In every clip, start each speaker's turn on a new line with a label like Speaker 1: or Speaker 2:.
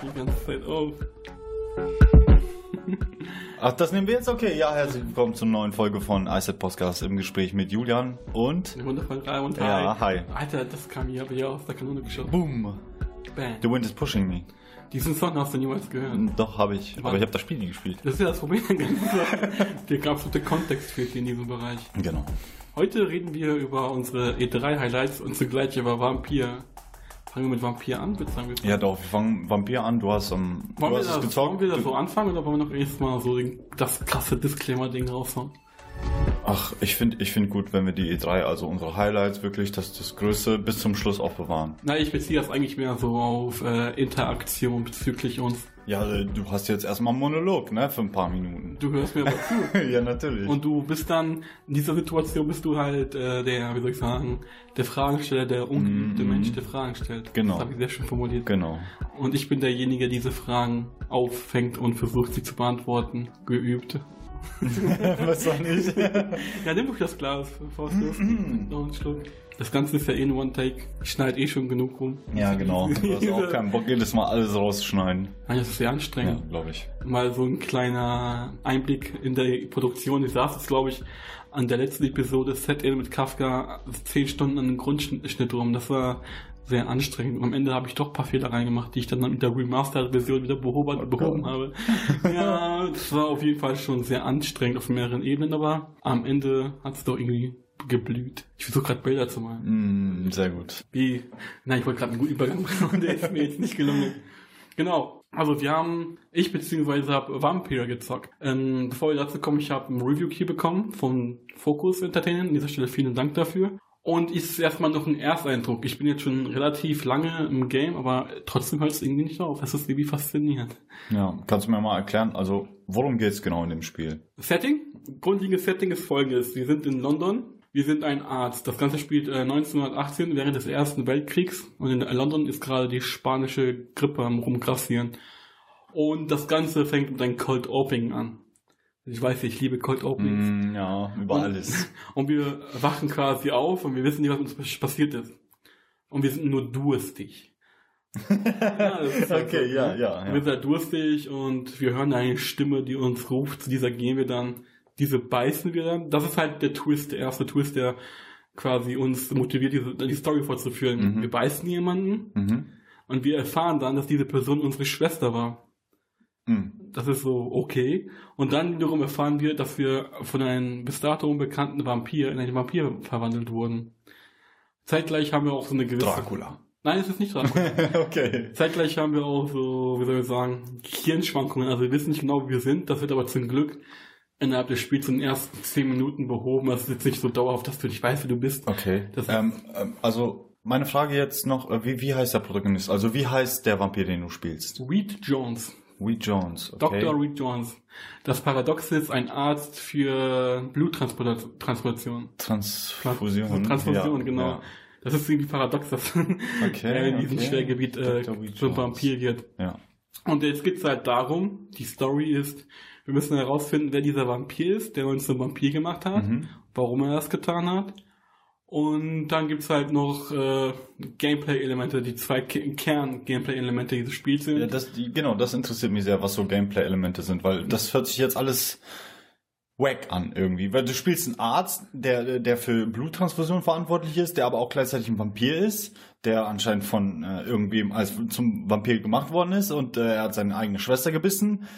Speaker 1: schon die ganze Zeit auf.
Speaker 2: Ach, das nehmen wir jetzt? Okay, ja, herzlich willkommen zur neuen Folge von iSet Podcast im Gespräch mit Julian und...
Speaker 1: Wundervoll 3 und
Speaker 2: Ja, hi.
Speaker 1: Alter, das kam hier aber hier aus der Kanone geschossen.
Speaker 2: Boom.
Speaker 1: Bang.
Speaker 2: The wind is pushing me.
Speaker 1: Diesen Song hast du niemals gehört.
Speaker 2: Doch, habe ich. Aber ich habe das Spiel nie gespielt.
Speaker 1: Das ist ja das Problem. Der absolute Kontext fehlt hier in diesem Bereich.
Speaker 2: Genau.
Speaker 1: Heute reden wir über unsere E3-Highlights und zugleich über Vampir. Fangen wir mit Vampir an, ich sagen.
Speaker 2: Ja, doch, wir fangen Vampir an. Du hast, ähm,
Speaker 1: Wollen,
Speaker 2: du
Speaker 1: wir
Speaker 2: hast es
Speaker 1: das, wollen
Speaker 2: gezockt.
Speaker 1: wir das so anfangen oder wollen wir noch erstmal so den, das krasse Disclaimer-Ding raushauen?
Speaker 2: Ach, ich finde ich find gut, wenn wir die E3, also unsere Highlights, wirklich das, das Größte bis zum Schluss aufbewahren.
Speaker 1: Na, ich beziehe das eigentlich mehr so auf äh, Interaktion bezüglich uns.
Speaker 2: Ja, äh, du hast jetzt erstmal einen Monolog, ne, für ein paar Minuten.
Speaker 1: Du hörst mir aber zu.
Speaker 2: ja, natürlich.
Speaker 1: Und du bist dann, in dieser Situation bist du halt äh, der, wie soll ich sagen, der Fragensteller, der ungeübte Mensch, der Fragen stellt.
Speaker 2: Genau.
Speaker 1: Das habe ich sehr schön formuliert.
Speaker 2: genau.
Speaker 1: Und ich bin derjenige, der diese Fragen auffängt und versucht, sie zu beantworten. Geübt.
Speaker 2: Was soll ich?
Speaker 1: Ja, nimm doch das Glas, bevor es. Noch einen Schluck. Das Ganze ist ja eh ein One-Take. Ich schneide eh schon genug rum.
Speaker 2: ja, genau. Du hast auch keinen Bock, jedes Mal alles rauszuschneiden.
Speaker 1: Nein, das ist sehr
Speaker 2: Ja,
Speaker 1: anstrengend.
Speaker 2: glaube ich.
Speaker 1: Mal so ein kleiner Einblick in der Produktion. Ich saß jetzt, glaube ich, an der letzten Episode Set-In mit Kafka zehn Stunden an den Grundschnitt rum. Das war sehr anstrengend. Und am Ende habe ich doch ein paar Fehler reingemacht, die ich dann mit der Remastered-Version wieder behoben, behoben habe. Ja, das war auf jeden Fall schon sehr anstrengend auf mehreren Ebenen, aber am Ende hat es doch irgendwie geblüht. Ich versuche gerade Bilder zu malen.
Speaker 2: Mm, sehr gut.
Speaker 1: Wie, nein, ich wollte gerade einen guten Übergang machen und der ist mir jetzt nicht gelungen. Genau. Also wir haben, ich beziehungsweise habe Vampire gezockt. Ähm, bevor wir dazu kommen, ich habe ein Review Key bekommen von Focus Entertainment. An dieser Stelle vielen Dank dafür. Und ist erstmal noch ein Ersteindruck. Ich bin jetzt schon relativ lange im Game, aber trotzdem hört es irgendwie nicht auf. Es ist irgendwie faszinierend.
Speaker 2: Ja, kannst du mir mal erklären, also worum geht's genau in dem Spiel?
Speaker 1: Setting? Grundlegendes Setting ist folgendes. Wir sind in London. Wir sind ein Arzt. Das Ganze spielt äh, 1918 während des Ersten Weltkriegs und in London ist gerade die spanische Grippe am rumgrassieren. Und das Ganze fängt mit einem Cold Opening an. Ich weiß, ich liebe Cold Openings.
Speaker 2: Mm, ja, über
Speaker 1: Und-
Speaker 2: alles.
Speaker 1: Und wir wachen quasi auf und wir wissen nicht, was uns passiert ist. Und wir sind nur durstig. ja, halt
Speaker 2: Okay,
Speaker 1: so,
Speaker 2: ja,
Speaker 1: ne?
Speaker 2: ja, ja.
Speaker 1: Wir sind halt durstig und wir hören eine Stimme, die uns ruft. Zu dieser gehen wir dann. Diese beißen wir dann. Das ist halt der Twist, der erste Twist, der quasi uns motiviert, diese, die Story fortzuführen.
Speaker 2: Mhm.
Speaker 1: Wir beißen jemanden
Speaker 2: Mhm.
Speaker 1: und wir erfahren dann, dass diese Person unsere Schwester war.
Speaker 2: Mm.
Speaker 1: Das ist so okay. Und dann wiederum erfahren wir, dass wir von einem bis dato unbekannten Vampir in einen Vampir verwandelt wurden. Zeitgleich haben wir auch so eine gewisse...
Speaker 2: Dracula.
Speaker 1: Nein, es ist nicht Dracula.
Speaker 2: okay.
Speaker 1: Zeitgleich haben wir auch so, wie soll ich sagen, Hirnschwankungen. Also wir wissen nicht genau, wie wir sind. Das wird aber zum Glück innerhalb des Spiels in den ersten zehn Minuten behoben. Das ist jetzt nicht so dauerhaft, dass du nicht weißt, wie du bist.
Speaker 2: Okay.
Speaker 1: Das-
Speaker 2: ähm, ähm, also meine Frage jetzt noch, äh, wie, wie heißt der Protagonist? Also wie heißt der Vampir, den du spielst?
Speaker 1: Reed Jones.
Speaker 2: Reed Jones. Okay.
Speaker 1: Dr. Reed Jones. Das Paradox ist ein Arzt für Bluttransplantation.
Speaker 2: Transfusion.
Speaker 1: Transfusion,
Speaker 2: ja,
Speaker 1: genau.
Speaker 2: Ja.
Speaker 1: Das ist irgendwie paradox, dass
Speaker 2: Okay,
Speaker 1: er in diesem
Speaker 2: okay.
Speaker 1: Schwergebiet äh, zum. Vampir wird.
Speaker 2: ja.
Speaker 1: Und jetzt geht's halt darum, die Story ist, wir müssen herausfinden, wer dieser Vampir ist, der uns zum Vampir gemacht hat,
Speaker 2: Mhm.
Speaker 1: warum er das getan hat. Und dann gibt's halt noch äh, Gameplay-Elemente, die zwei Ke- Kern-Gameplay-Elemente dieses Spiels sind.
Speaker 2: Ja, das, die, genau, das interessiert mich sehr, was so Gameplay-Elemente sind, weil das hört sich jetzt alles wack an irgendwie. Weil du spielst einen Arzt, der, der für Bluttransfusion verantwortlich ist, der aber auch gleichzeitig ein Vampir ist, der anscheinend von äh, irgendwem als zum Vampir gemacht worden ist und äh, er hat seine eigene Schwester gebissen.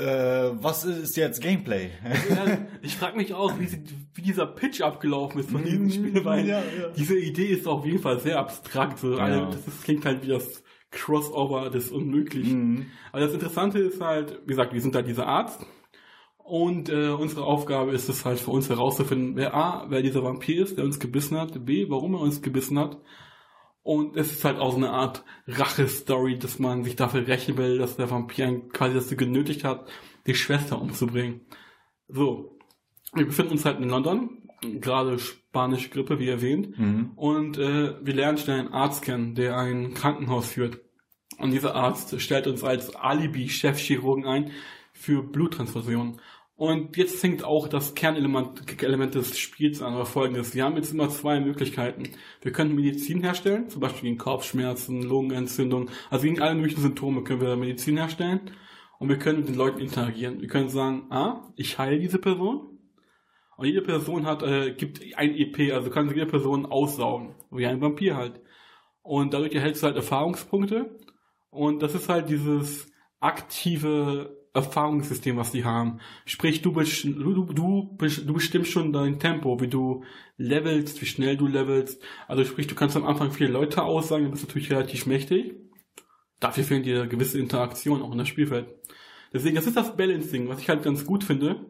Speaker 2: Äh, was ist jetzt Gameplay?
Speaker 1: Ja, ich frage mich auch, wie, sie, wie dieser Pitch abgelaufen ist von diesem
Speaker 2: Mhm,
Speaker 1: Spiel, weil
Speaker 2: ja, ja.
Speaker 1: diese Idee ist auf jeden Fall sehr abstrakt. So.
Speaker 2: Ja.
Speaker 1: Also, das ist, klingt halt wie das Crossover des Unmöglichen.
Speaker 2: Mhm.
Speaker 1: Aber das Interessante ist halt, wie gesagt, wir sind halt dieser Arzt und äh, unsere Aufgabe ist es halt für uns herauszufinden, wer A, wer dieser Vampir ist, der uns gebissen hat, B, warum er uns gebissen hat. Und es ist halt auch so eine Art Rache-Story, dass man sich dafür rächen will, dass der Vampir quasi dazu genötigt hat, die Schwester umzubringen. So, wir befinden uns halt in London, gerade spanische Grippe, wie erwähnt.
Speaker 2: Mhm.
Speaker 1: Und äh, wir lernen schnell einen Arzt kennen, der ein Krankenhaus führt. Und dieser Arzt stellt uns als Alibi-Chefchirurgen ein für Bluttransfusion. Und jetzt fängt auch das Kernelement Element des Spiels an, oder folgendes. Wir haben jetzt immer zwei Möglichkeiten. Wir können Medizin herstellen, zum Beispiel gegen Kopfschmerzen, Lungenentzündung, also gegen alle möglichen Symptome können wir Medizin herstellen. Und wir können mit den Leuten interagieren. Wir können sagen, ah, ich heile diese Person. Und jede Person hat, äh, gibt ein EP, also kann jede Person aussaugen. Wie ein Vampir halt. Und dadurch erhältst du halt Erfahrungspunkte. Und das ist halt dieses aktive Erfahrungssystem, was die haben. Sprich, du, best- du, du, du bestimmst schon dein Tempo, wie du levelst, wie schnell du levelst. Also sprich, du kannst am Anfang viele Leute aussagen, du bist natürlich relativ mächtig. Dafür fehlen dir gewisse Interaktionen auch in das Spielfeld. Deswegen, das ist das Balancing, was ich halt ganz gut finde.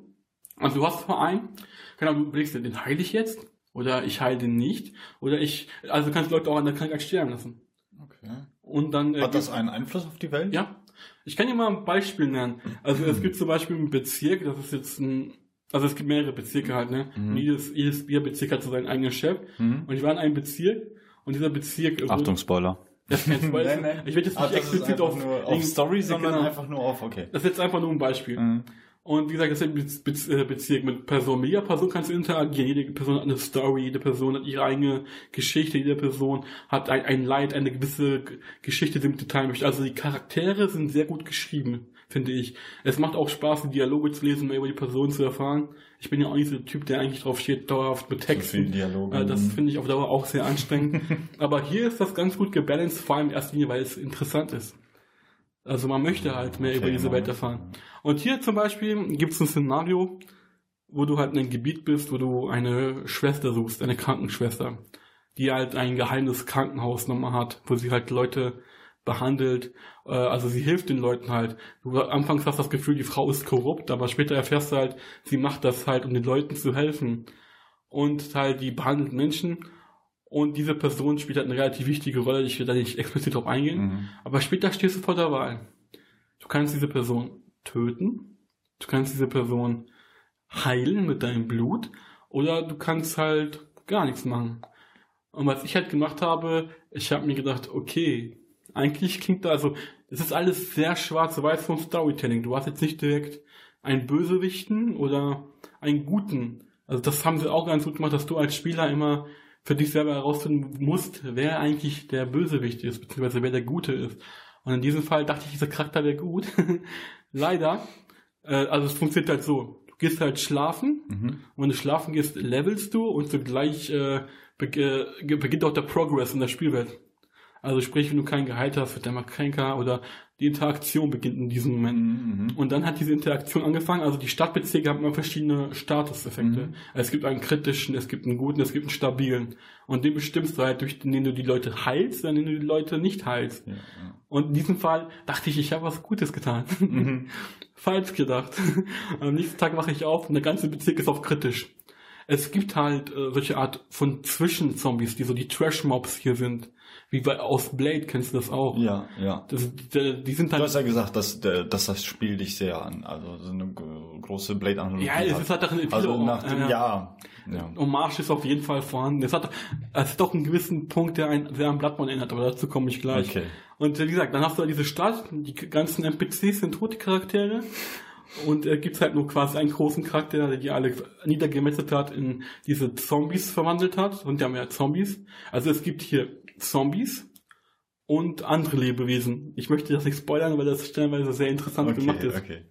Speaker 1: Also du hast Verein, genau, du überlegst dir, den heile ich jetzt? Oder ich heile den nicht? Oder ich, also du kannst Leute auch an der Krankheit sterben lassen.
Speaker 2: Okay.
Speaker 1: Und dann äh,
Speaker 2: Hat das einen Einfluss auf die Welt?
Speaker 1: ja, ich kann dir mal ein Beispiel nennen. Also
Speaker 2: Mhm.
Speaker 1: es gibt zum Beispiel einen Bezirk, das ist jetzt ein, also es gibt mehrere Bezirke halt, ne?
Speaker 2: Mhm.
Speaker 1: Jedes, jedes Bierbezirk hat so seinen eigenen Chef.
Speaker 2: Mhm.
Speaker 1: Und ich war in einem Bezirk und dieser Bezirk.
Speaker 2: Achtung, Spoiler.
Speaker 1: Das ist kein Spoiler.
Speaker 2: Nein, nein.
Speaker 1: Ich werde jetzt
Speaker 2: Ah,
Speaker 1: nicht
Speaker 2: das ist
Speaker 1: explizit auf,
Speaker 2: nur auf Story, sondern
Speaker 1: genau.
Speaker 2: einfach nur auf, okay.
Speaker 1: Das ist jetzt einfach nur ein Beispiel. Und wie gesagt, das ist ein Bez äh, Bezirk mit Personen. Mit jeder Person kannst du interagieren. Jede Person hat eine Story, jede Person hat ihre eigene Geschichte, jede Person hat ein, ein Leid, eine gewisse Geschichte, die mit teilen möchte. Also die Charaktere sind sehr gut geschrieben, finde ich. Es macht auch Spaß, die Dialoge zu lesen, mehr über die Person zu erfahren. Ich bin ja auch nicht so der Typ, der eigentlich drauf steht, dauerhaft mit
Speaker 2: So
Speaker 1: Texten.
Speaker 2: Dialoge.
Speaker 1: Äh, das finde ich auf Dauer auch sehr anstrengend. Aber hier ist das ganz gut gebalanced, vor allem in erster Linie, weil es interessant ist. Also man möchte halt mehr
Speaker 2: Okay,
Speaker 1: über diese
Speaker 2: man-
Speaker 1: Welt erfahren. Und hier zum Beispiel gibt es ein Szenario, wo du halt in einem Gebiet bist, wo du eine Schwester suchst, eine Krankenschwester, die halt ein geheimes Krankenhaus nochmal hat, wo sie halt Leute behandelt, äh, also sie hilft den Leuten halt. Du anfangs hast das Gefühl, die Frau ist korrupt, aber später erfährst du halt, sie macht das halt, um den Leuten zu helfen. Und halt, die behandelt Menschen und diese Person spielt halt eine relativ wichtige Rolle, ich will da nicht explizit drauf eingehen.
Speaker 2: Mhm.
Speaker 1: Aber später stehst du vor der Wahl. Du kannst diese Person töten, du kannst diese Person heilen mit deinem Blut oder du kannst halt gar nichts machen. Und was ich halt gemacht habe, ich habe mir gedacht, okay, eigentlich klingt da, also es ist alles sehr schwarz-weiß vom Storytelling. Du hast jetzt nicht direkt einen Bösewichten oder einen Guten. Also das haben sie auch ganz gut gemacht, dass du als Spieler immer für dich selber herausfinden musst, wer eigentlich der Bösewicht ist, beziehungsweise wer der Gute ist. Und in diesem Fall dachte ich, dieser Charakter wäre gut. Leider. Äh, also es funktioniert halt so. Du gehst halt schlafen
Speaker 2: Mhm.
Speaker 1: und wenn du schlafen gehst, levelst du und zugleich äh, äh, beginnt auch der Progress in der Spielwelt. Also sprich, wenn du keinen geheilt hast, wird der mal kränker oder die Interaktion beginnt in diesem Moment.
Speaker 2: Mhm.
Speaker 1: Und dann hat diese Interaktion angefangen. Also die Stadtbezirke haben immer verschiedene Statuseffekte.
Speaker 2: Mhm.
Speaker 1: Es gibt einen kritischen, es gibt einen guten, es gibt einen stabilen. Und den bestimmst du halt, durch den du die Leute heilst, dann den du die Leute nicht heilst.
Speaker 2: Ja,
Speaker 1: Und in diesem Fall dachte ich, ich habe was Gutes getan.
Speaker 2: ja. Mhm.
Speaker 1: Falsch gedacht. Am nächsten Tag wache ich auf und der ganze Bezirk ist auf kritisch. Es gibt halt äh, solche Art von Zwischenzombies, die so die Trash-Mobs hier sind. Wie bei aus Blade kennst du das auch.
Speaker 2: ja, ja.
Speaker 1: Das, die, die sind
Speaker 2: Du
Speaker 1: halt
Speaker 2: hast ja gesagt, dass, dass das Spiel dich sehr an, also so eine große Blade-Analogie
Speaker 1: Ja, es ist halt auch eine
Speaker 2: Also nach dem,
Speaker 1: ja.
Speaker 2: ja. ja.
Speaker 1: Hommage ist auf jeden Fall vorhanden. Es hat, es hat doch einen gewissen Punkt, der einen sehr an Bloodborne erinnert, aber dazu komme ich gleich.
Speaker 2: Okay.
Speaker 1: Und wie gesagt, dann hast du halt diese Stadt, die ganzen NPCs sind tote Charaktere. Und äh, gibt's halt nur quasi einen großen Charakter, der die alle niedergemetzelt hat, in diese Zombies verwandelt hat. Und die haben ja Zombies. Also es gibt hier Zombies und andere Lebewesen. Ich möchte das nicht spoilern, weil das stellenweise sehr interessant gemacht
Speaker 2: Okay,
Speaker 1: ist.
Speaker 2: okay.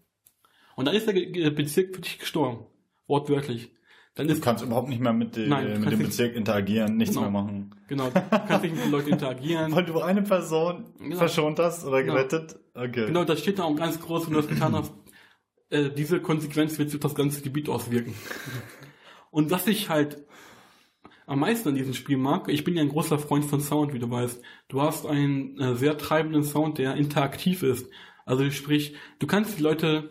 Speaker 1: Und dann ist der Bezirk für dich gestorben. Wortwörtlich. Dann
Speaker 2: Du
Speaker 1: ist
Speaker 2: kannst überhaupt nicht mehr mit, de,
Speaker 1: Nein, du
Speaker 2: mit dem Bezirk interagieren, nichts
Speaker 1: Genau.
Speaker 2: mehr machen.
Speaker 1: Genau, du kannst nicht mit den Leuten interagieren.
Speaker 2: Weil du eine Person
Speaker 1: Genau.
Speaker 2: verschont hast oder
Speaker 1: Genau.
Speaker 2: gerettet? Okay.
Speaker 1: Genau, da steht da auch ganz groß, wenn du das getan hast. Äh, diese Konsequenz wird sich auf das ganze Gebiet auswirken. Und was ich halt am meisten an diesem Spiel mag, ich bin ja ein großer Freund von Sound, wie du weißt. Du hast einen äh, sehr treibenden Sound, der interaktiv ist. Also sprich, du kannst die Leute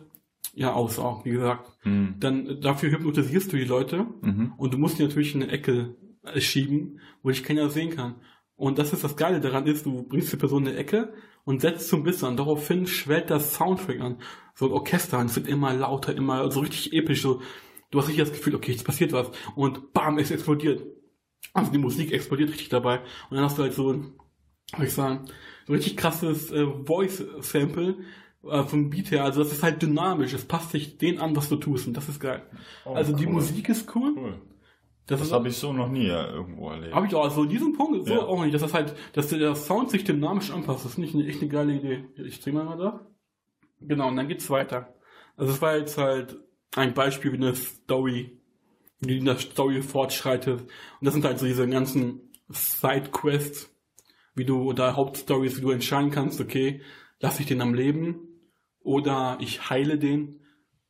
Speaker 1: ja aussaugen, wie gesagt.
Speaker 2: Hm.
Speaker 1: Dann äh, dafür hypnotisierst du die Leute
Speaker 2: Mhm.
Speaker 1: und du musst die natürlich in eine Ecke äh, schieben, wo dich keiner sehen kann. Und das ist das Geile daran ist, du bringst die Person in eine Ecke und setzt zum Biss an. Daraufhin schwellt das Soundtrack an. So ein Orchester, und es wird immer lauter, immer so richtig episch. So, du hast richtig das Gefühl, okay, jetzt passiert was. Und bam, es explodiert. Also die Musik explodiert richtig dabei. Und dann hast du halt so ein, soll ich sagen, so richtig krasses äh, Voice-Sample, äh, vom Beat her. Also das ist halt dynamisch. Es passt sich den an, was du tust. Und das ist geil.
Speaker 2: Oh,
Speaker 1: also die
Speaker 2: cool.
Speaker 1: Musik ist cool.
Speaker 2: Cool.
Speaker 1: Das,
Speaker 2: Das
Speaker 1: ist
Speaker 2: habe ich so noch nie äh, irgendwo erlebt.
Speaker 1: Habe ich auch, also diesen Punkt so
Speaker 2: Ja.
Speaker 1: auch nicht, das halt, dass der Sound sich dynamisch anpasst. Das ist nicht eine, echt eine geile Idee. Ich dreh mal mal da. Genau, und dann geht's weiter. Also es war jetzt halt ein Beispiel wie eine Story, wie in der Story fortschreitet. Und das sind halt so diese ganzen Side-Quests, wie du, oder Hauptstories, wie du entscheiden kannst, okay, lasse ich den am Leben, oder ich heile den,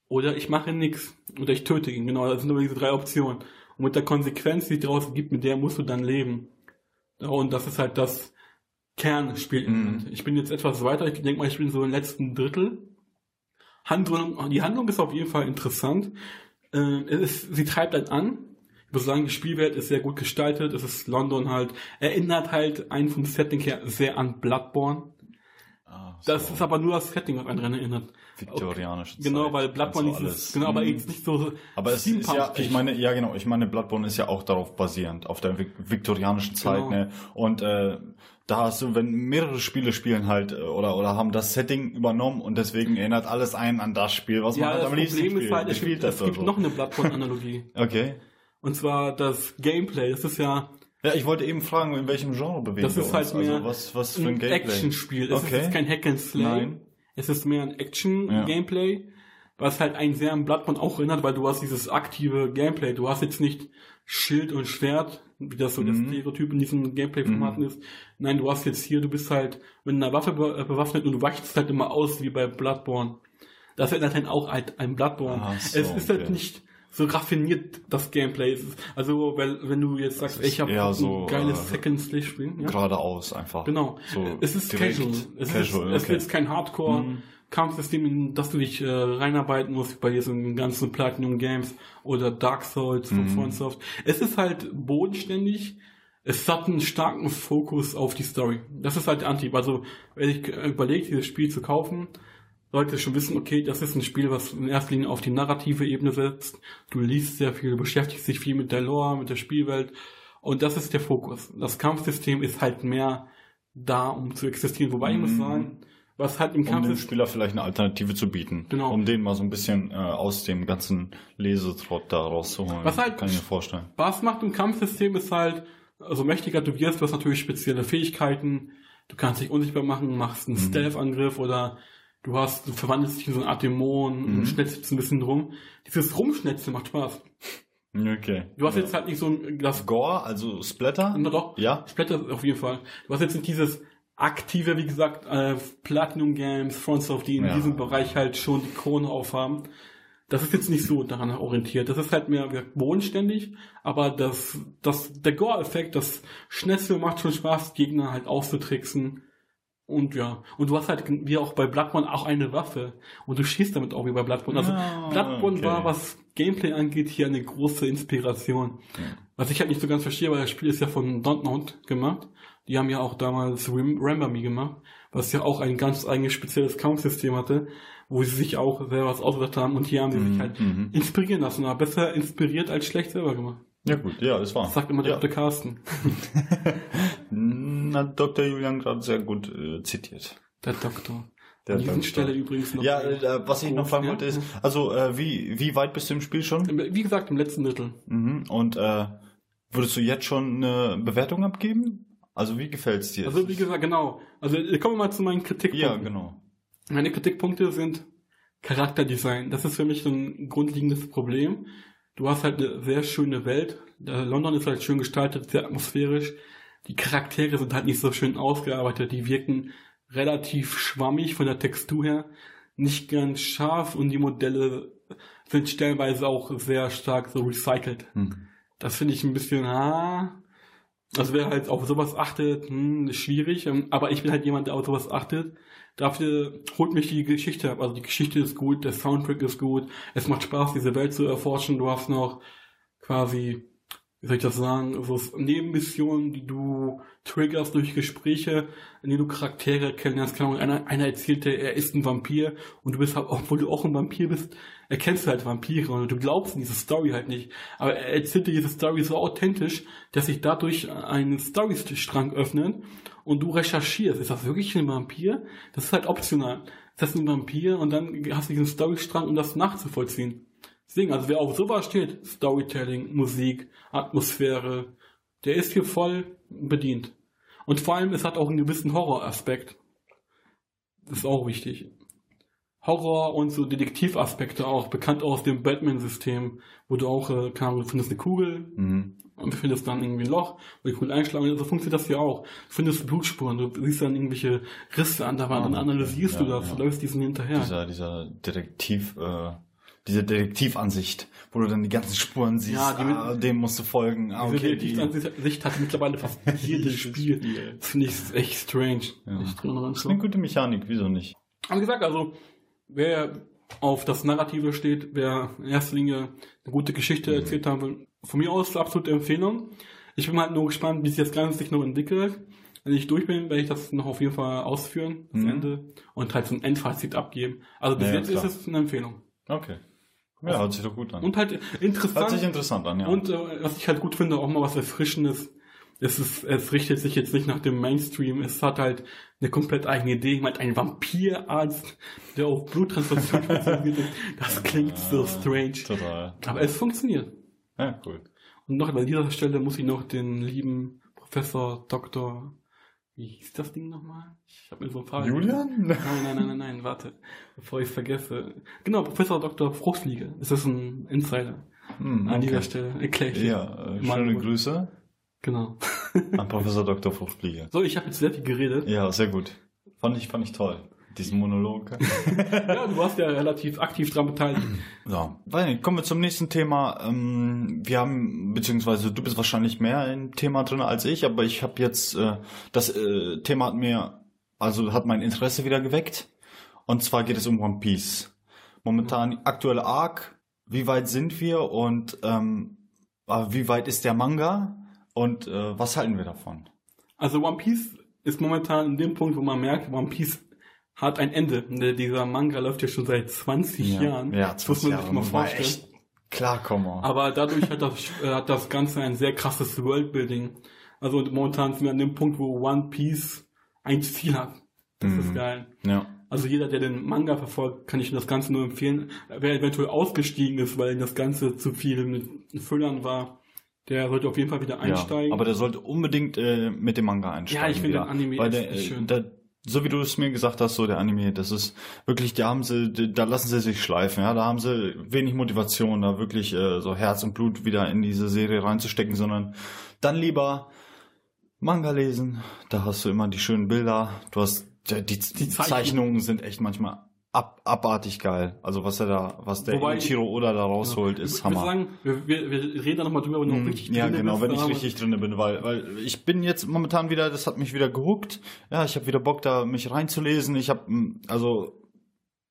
Speaker 1: oder ich mache nix, oder ich töte ihn. Genau, das sind nur diese drei Optionen. Und mit der Konsequenz, die daraus gibt, mit der musst du dann leben. Und das ist halt das Kernspiel.
Speaker 2: Mhm.
Speaker 1: Ich bin jetzt etwas weiter, ich denke mal, ich bin so im letzten Drittel. Handlung, die Handlung ist auf jeden Fall interessant. Äh, es ist, sie treibt einen an. Ich muss sagen, die Spielwelt ist sehr gut gestaltet. Es ist London halt, erinnert halt einen vom Setting her sehr an Bloodborne.
Speaker 2: Ah,
Speaker 1: Das
Speaker 2: so.
Speaker 1: ist aber nur das Setting, was einen daran erinnert.
Speaker 2: viktorianische
Speaker 1: Genau,
Speaker 2: Zeit.
Speaker 1: weil Bloodborne
Speaker 2: Also
Speaker 1: ist, genau, aber
Speaker 2: Mhm.
Speaker 1: jetzt nicht so
Speaker 2: Aber es ist ja, ich meine, ja genau, ich meine, Bloodborne ist ja auch darauf basierend, auf der vik- viktorianischen Zeit,
Speaker 1: Genau.
Speaker 2: ne? Und äh, da hast du, wenn mehrere Spiele spielen halt äh, oder oder haben das Setting übernommen und deswegen erinnert alles einen an das Spiel, was man
Speaker 1: ja,
Speaker 2: halt
Speaker 1: das
Speaker 2: am liebsten
Speaker 1: Problem ist
Speaker 2: spielt,
Speaker 1: halt, es gibt, es gibt
Speaker 2: so.
Speaker 1: noch eine Bloodborne-Analogie.
Speaker 2: Okay.
Speaker 1: Und zwar das Gameplay. Das ist ja
Speaker 2: Ja, ich wollte eben fragen, in welchem Genre bewegen
Speaker 1: Das
Speaker 2: wir
Speaker 1: ist halt
Speaker 2: uns?
Speaker 1: mehr
Speaker 2: also was was für ein
Speaker 1: ein? Actionspiel. Es
Speaker 2: Okay.
Speaker 1: ist kein Hack and Slay.
Speaker 2: Nein.
Speaker 1: Es ist mehr ein Action-Gameplay, was halt einen sehr an Bloodborne auch erinnert, weil du hast dieses aktive Gameplay. Du hast jetzt nicht Schild und Schwert, wie das so das
Speaker 2: Mhm.
Speaker 1: Stereotyp in diesen Gameplay-Formaten ist. Nein, du hast jetzt hier, du bist halt mit einer Waffe be äh, bewaffnet und du weichst halt immer aus wie bei Bloodborne. Das erinnert halt auch halt an Bloodborne.
Speaker 2: So,
Speaker 1: es ist halt
Speaker 2: okay.
Speaker 1: nicht so raffiniert, das Gameplay. Es ist, also, weil, wenn du jetzt sagst, ich habe ein
Speaker 2: so,
Speaker 1: geiles
Speaker 2: äh,
Speaker 1: Second-Slash-Spiel. Ja?
Speaker 2: Geradeaus einfach.
Speaker 1: Genau.
Speaker 2: So
Speaker 1: es ist casual. Es,
Speaker 2: casual,
Speaker 1: ist, es
Speaker 2: okay.
Speaker 1: ist kein Hardcore-Kampfsystem, in das du dich äh, reinarbeiten musst, bei diesen ganzen Platinum Games oder Dark Souls von
Speaker 2: Mhm.
Speaker 1: FromSoft. Es ist halt bodenständig. Es hat einen starken Fokus auf die Story. Das ist halt der Antrieb. Also, wenn ich überlege, dieses Spiel zu kaufen, sollte schon wissen, okay, das ist ein Spiel, was in erster Linie auf die narrative Ebene setzt. Du liest sehr viel, du beschäftigst dich viel mit der Lore, mit der Spielwelt. Und das ist der Fokus. Das Kampfsystem ist halt mehr da, um zu existieren. Wobei ich muss
Speaker 2: Mhm.
Speaker 1: sagen, was halt im
Speaker 2: um dem. Spieler vielleicht eine Alternative zu bieten.
Speaker 1: Genau.
Speaker 2: Um den mal so ein bisschen äh, aus dem ganzen Lesetrott da rauszuholen.
Speaker 1: Was halt-
Speaker 2: Kann ich mir vorstellen.
Speaker 1: Spaß macht im Kampfsystem ist halt, also mächtiger du wirst, du hast natürlich spezielle Fähigkeiten. Du kannst dich unsichtbar machen, machst einen
Speaker 2: Mhm.
Speaker 1: Stealth-Angriff oder du hast, du verwandelst dich in so eine Art Dämon
Speaker 2: Mhm.
Speaker 1: und schnetzelst ein bisschen rum. Dieses Rumschnetzeln macht Spaß.
Speaker 2: Okay.
Speaker 1: Du hast jetzt halt nicht so ein, das
Speaker 2: Gore, also Splatter?
Speaker 1: Na doch.
Speaker 2: Ja.
Speaker 1: Splatter auf jeden Fall. Du hast jetzt nicht dieses aktive, wie gesagt, äh, Platinum Games, FromSoft, die in
Speaker 2: Ja.
Speaker 1: diesem Bereich halt schon die Krone aufhaben. Das ist jetzt nicht so daran orientiert. Das ist halt mehr gesagt, bodenständig, aber das, das, der Gore-Effekt, das Schnetzel macht schon Spaß, Gegner halt auszutricksen. Und ja, und du hast halt wie auch bei Bloodborne auch eine Waffe und du schießt damit auch wie bei Bloodborne. Also
Speaker 2: Ah,
Speaker 1: Bloodborne
Speaker 2: okay.
Speaker 1: war, was Gameplay angeht, hier eine große Inspiration. Was ich halt nicht so ganz verstehe, weil das Spiel ist ja von Dontnod gemacht. Die haben ja auch damals Rem- Remember Me gemacht, was ja auch ein ganz eigenes spezielles Kampfsystem hatte, wo sie sich auch selber was ausgedacht haben und hier haben sie sich halt
Speaker 2: mhm.
Speaker 1: inspirieren lassen, aber besser inspiriert als schlecht selber gemacht.
Speaker 2: Ja gut, ja, das war.
Speaker 1: Das sagt immer der
Speaker 2: ja.
Speaker 1: Carsten,
Speaker 2: Na, Dr. Julian gerade sehr gut äh, zitiert.
Speaker 1: der Doktor.
Speaker 2: Der
Speaker 1: An dieser. Stelle übrigens noch.
Speaker 2: Ja, äh, was ich noch fragen wollte ist, also äh, wie, wie weit bist du im Spiel schon?
Speaker 1: Wie gesagt, im letzten Drittel.
Speaker 2: Mhm. Und äh, würdest du jetzt schon eine Bewertung abgeben? Also wie gefällt's dir?
Speaker 1: Also wie gesagt, genau. Also äh, kommen wir mal zu meinen Kritikpunkten.
Speaker 2: ja, genau.
Speaker 1: Meine Kritikpunkte sind Charakterdesign. Das ist für mich so ein grundlegendes Problem. Du hast halt eine sehr schöne Welt. London ist halt schön gestaltet, sehr atmosphärisch. Die Charaktere sind halt nicht so schön ausgearbeitet. Die wirken relativ schwammig von der Textur her. Nicht ganz scharf und die Modelle sind stellenweise auch sehr stark so recycelt.
Speaker 2: Hm.
Speaker 1: Das finde ich ein bisschen, ah, also wer halt auf sowas achtet, hm, ist schwierig. Ähm, Aber ich bin halt jemand, der auf sowas achtet. Dafür holt mich die Geschichte ab. Also die Geschichte ist gut, der Soundtrack ist gut. Es macht Spaß, diese Welt zu erforschen. Du hast noch quasi, wie soll ich das sagen, so Nebenmissionen, die du triggerst durch Gespräche, in denen du Charaktere kennenlernst. Ahnung, einer, einer erzählte, er ist ein Vampir und du bist halt, obwohl du auch ein Vampir bist, erkennst du halt Vampire und du glaubst in diese Story halt nicht. Aber er erzählt dir diese Story so authentisch, dass sich dadurch ein Storystrang öffnet und du recherchierst. Ist das wirklich ein Vampir? Das ist halt optional. das ist ein Vampir und dann hast du diesen Storystrang, um das nachzuvollziehen. Deswegen, also wer auf sowas steht, Storytelling, Musik, Atmosphäre, der ist hier voll bedient. Und vor allem, es hat auch einen gewissen Horroraspekt. Das ist auch wichtig. Horror und so Detektivaspekte auch, bekannt aus dem Batman-System, wo du auch, äh, keine Ahnung, du findest eine Kugel
Speaker 2: Mhm.
Speaker 1: und du findest dann irgendwie ein Loch, wo die Kugel einschlagen, so funktioniert das hier auch. Du findest Blutspuren, du siehst dann irgendwelche Risse an der Wand
Speaker 2: Ah,
Speaker 1: und analysierst
Speaker 2: okay.
Speaker 1: du
Speaker 2: Ja,
Speaker 1: das,
Speaker 2: ja.
Speaker 1: läufst diesen hinterher.
Speaker 2: Dieser, dieser Detektiv, äh, diese Detektivansicht, wo du dann die ganzen Spuren siehst,
Speaker 1: Ja, mit-
Speaker 2: ah, dem musst du folgen. Ah,
Speaker 1: Diese
Speaker 2: okay, die,
Speaker 1: Detektivansicht hat mittlerweile fast jedes Spiel. Das finde ich echt strange.
Speaker 2: Ja.
Speaker 1: Echt
Speaker 2: das ist eine gute Mechanik, wieso nicht?
Speaker 1: Aber gesagt, also, wer auf das Narrative steht, wer in erster Linie eine gute Geschichte erzählt haben will, von mir aus absolute Empfehlung. Ich bin halt nur gespannt, wie sich das Ganze sich noch entwickelt. Wenn ich durch bin, werde ich das noch auf jeden Fall ausführen, das
Speaker 2: Mhm.
Speaker 1: Ende, und halt so ein Endfazit abgeben. Also bis
Speaker 2: Ja, ja,
Speaker 1: jetzt
Speaker 2: klar.
Speaker 1: ist es eine Empfehlung.
Speaker 2: Okay. Ja, hört sich doch gut an.
Speaker 1: Und halt interessant.
Speaker 2: Hört sich interessant an, ja.
Speaker 1: Und äh, was ich halt gut finde, auch mal was Erfrischendes. Es, ist, es richtet sich jetzt nicht nach dem Mainstream. Es hat halt eine komplett eigene Idee. Ich meine, ein Vampirarzt, der auf Bluttransfusion spezialisiert ist. Das klingt so strange.
Speaker 2: Total.
Speaker 1: Aber es funktioniert.
Speaker 2: Ja, cool.
Speaker 1: Und noch an dieser Stelle muss ich noch den lieben Professor Dr. Wie hieß das Ding nochmal? Ich habe mir so ein paar.
Speaker 2: Julian?
Speaker 1: Nein, nein, nein, nein, nein, warte. Bevor ich es vergesse. Genau, Professor Dr. Fruchtfliege. Es ist ein Insider.
Speaker 2: Hm,
Speaker 1: An
Speaker 2: okay.
Speaker 1: dieser Stelle. Erkläre ich.
Speaker 2: Ja, äh, schöne. Grüße
Speaker 1: Genau.
Speaker 2: an Professor Dr. Fruchtfliege.
Speaker 1: So, ich habe jetzt sehr viel geredet.
Speaker 2: Ja, sehr gut. Fand ich, fand ich toll. Diesen Monolog.
Speaker 1: Ja, du warst ja relativ aktiv dran beteiligt.
Speaker 2: So, weiß nicht, kommen wir zum nächsten Thema. Ähm, wir haben, beziehungsweise du bist wahrscheinlich mehr im Thema drin als ich, aber ich habe jetzt, äh, das äh, Thema hat mir, also hat mein Interesse wieder geweckt. Und zwar geht es um One Piece. Momentan aktuelle Arc, wie weit sind wir und ähm, äh, wie weit ist der Manga und äh, was halten wir davon?
Speaker 1: Also One Piece ist momentan in dem Punkt, wo man merkt, One Piece hat ein Ende. Der- Dieser Manga läuft ja schon seit 20 Jahren.
Speaker 2: ja,
Speaker 1: das muss man sich mal vorstellen.
Speaker 2: echt klarkommen.
Speaker 1: Aber dadurch hat das, äh, hat das Ganze ein sehr krasses Worldbuilding. Also momentan sind wir an dem Punkt, wo One Piece ein Ziel hat. Das ist
Speaker 2: Mhm.
Speaker 1: geil.
Speaker 2: Ja.
Speaker 1: Also jeder, der den Manga verfolgt, kann ich das Ganze nur empfehlen. Wer eventuell ausgestiegen ist, weil ihm das Ganze zu viel mit Füllern war, der sollte auf jeden Fall wieder einsteigen.
Speaker 2: Ja, aber der sollte unbedingt äh, mit dem Manga einsteigen.
Speaker 1: Ja, ich finde den Anime
Speaker 2: Weil der, äh,
Speaker 1: schön.
Speaker 2: Der, so wie du es mir gesagt hast, so der Anime, das ist wirklich, da haben sie, da lassen sie sich schleifen, ja, da haben sie wenig Motivation, da wirklich äh, so Herz und Blut wieder in diese Serie reinzustecken, sondern dann lieber Manga lesen, da hast du immer die schönen Bilder, du hast die, die, die
Speaker 1: Zeichnungen.
Speaker 2: Zeichnungen sind echt manchmal ab, abartig geil. Also was er da, was der
Speaker 1: Wobei-
Speaker 2: Ichiro Oda da rausholt, ist
Speaker 1: ich
Speaker 2: Hammer.
Speaker 1: würde sagen, wir, wir, wir reden da nochmal drüber, wenn du
Speaker 2: Hm,
Speaker 1: richtig
Speaker 2: ja,
Speaker 1: drin
Speaker 2: genau,
Speaker 1: bist,
Speaker 2: wenn
Speaker 1: da
Speaker 2: ich
Speaker 1: haben wir-
Speaker 2: richtig drin bin, weil, weil ich bin jetzt momentan wieder, das hat mich wieder gehuckt. Ja, ich habe wieder Bock, da mich reinzulesen. Ich habe, also,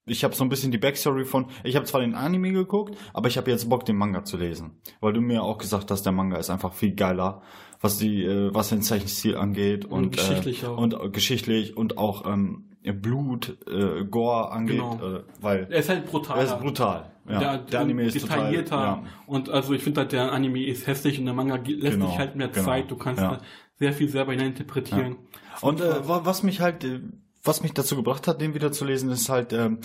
Speaker 2: ich habe so ein bisschen die Backstory von, ich habe zwar den Anime geguckt, aber ich habe jetzt Bock, den Manga zu lesen. Weil du mir auch gesagt hast, der Manga ist einfach viel geiler, was die, äh, was den Zeichenstil angeht und,
Speaker 1: Und geschichtlich
Speaker 2: äh,
Speaker 1: auch.
Speaker 2: Und äh, geschichtlich und auch ähm, Blut, äh, Gore angeht,
Speaker 1: Genau.
Speaker 2: äh, weil
Speaker 1: Er ist halt brutal.
Speaker 2: er ist brutal. Ja,
Speaker 1: der,
Speaker 2: der Anime ist total,
Speaker 1: detaillierter.
Speaker 2: ja.
Speaker 1: Und also ich finde halt, der Anime ist hässlich und der Manga lässt
Speaker 2: Genau,
Speaker 1: sich halt mehr
Speaker 2: genau,
Speaker 1: Zeit. Du kannst
Speaker 2: ja.
Speaker 1: sehr viel selber hineininterpretieren.
Speaker 2: Und äh, wa- was mich halt, äh, was mich dazu gebracht hat, den wieder zu lesen, ist halt ähm,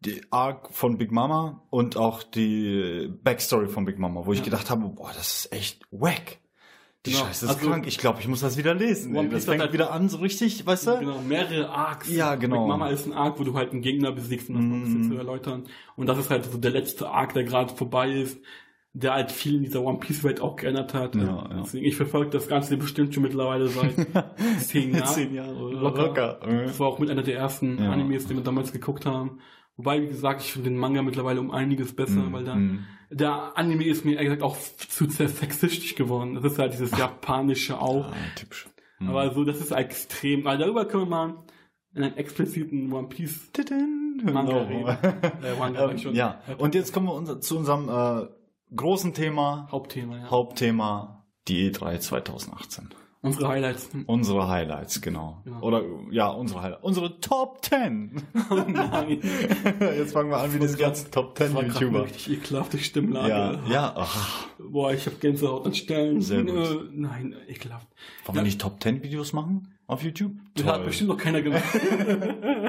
Speaker 2: die Arc von Big Mama und auch die äh, Backstory von Big Mama, wo ich
Speaker 1: Ja.
Speaker 2: gedacht habe, boah, das ist echt wack. Die
Speaker 1: Genau,
Speaker 2: Scheiße ist
Speaker 1: also-
Speaker 2: krank. Ich glaube, ich muss das wieder lesen.
Speaker 1: One.
Speaker 2: Das
Speaker 1: Piece hat
Speaker 2: fängt
Speaker 1: halt-
Speaker 2: wieder an, so richtig, weißt du?
Speaker 1: Genau, mehrere Arcs.
Speaker 2: Ja, genau.
Speaker 1: Big Mama ist ein Arc, wo du halt einen Gegner besiegst, um das mal ein bisschen
Speaker 2: Mhm.
Speaker 1: zu erläutern. Und das ist halt so der letzte Arc, der gerade vorbei ist, der halt viel in dieser One Piece Welt auch geändert hat.
Speaker 2: Ja, ja.
Speaker 1: Deswegen, ich verfolge das Ganze bestimmt schon mittlerweile seit zehn Jahren.
Speaker 2: Zehn Jahre
Speaker 1: Locker.
Speaker 2: locker.
Speaker 1: Das war auch mit einer der ersten
Speaker 2: Ja.
Speaker 1: Animes, die wir damals geguckt haben. Wobei, wie gesagt, ich finde den Manga mittlerweile um einiges besser,
Speaker 2: Mhm,
Speaker 1: weil da,
Speaker 2: mhm.
Speaker 1: Der Anime ist mir ehrlich gesagt auch zu sehr sexistisch geworden. Das ist halt dieses japanische auch.
Speaker 2: Ah, typisch. Mhm.
Speaker 1: Aber so, das ist extrem. Also darüber können wir mal in einem expliziten One Piece Manga reden. Äh,
Speaker 2: ähm, ja, und jetzt kommen wir zu unserem äh, großen Thema,
Speaker 1: Hauptthema, ja.
Speaker 2: Hauptthema, die E3 2018.
Speaker 1: Unsere Highlights.
Speaker 2: Unsere Highlights, genau.
Speaker 1: Genau.
Speaker 2: Oder ja, unsere Highlights. Unsere Top 10.
Speaker 1: Oh nein.
Speaker 2: Jetzt fangen wir an wie diese ganzen Top 10
Speaker 1: Das war
Speaker 2: YouTuber.
Speaker 1: eine richtig ekelhafte Stimmlage.
Speaker 2: Ja, ja, ach,
Speaker 1: Boah, ich habe Gänsehaut an Stellen.
Speaker 2: Sehr gut.
Speaker 1: Äh, nein, ekelhaft.
Speaker 2: wollen wir nicht Top 10 Videos machen auf YouTube?
Speaker 1: Das hat bestimmt noch keiner gemacht.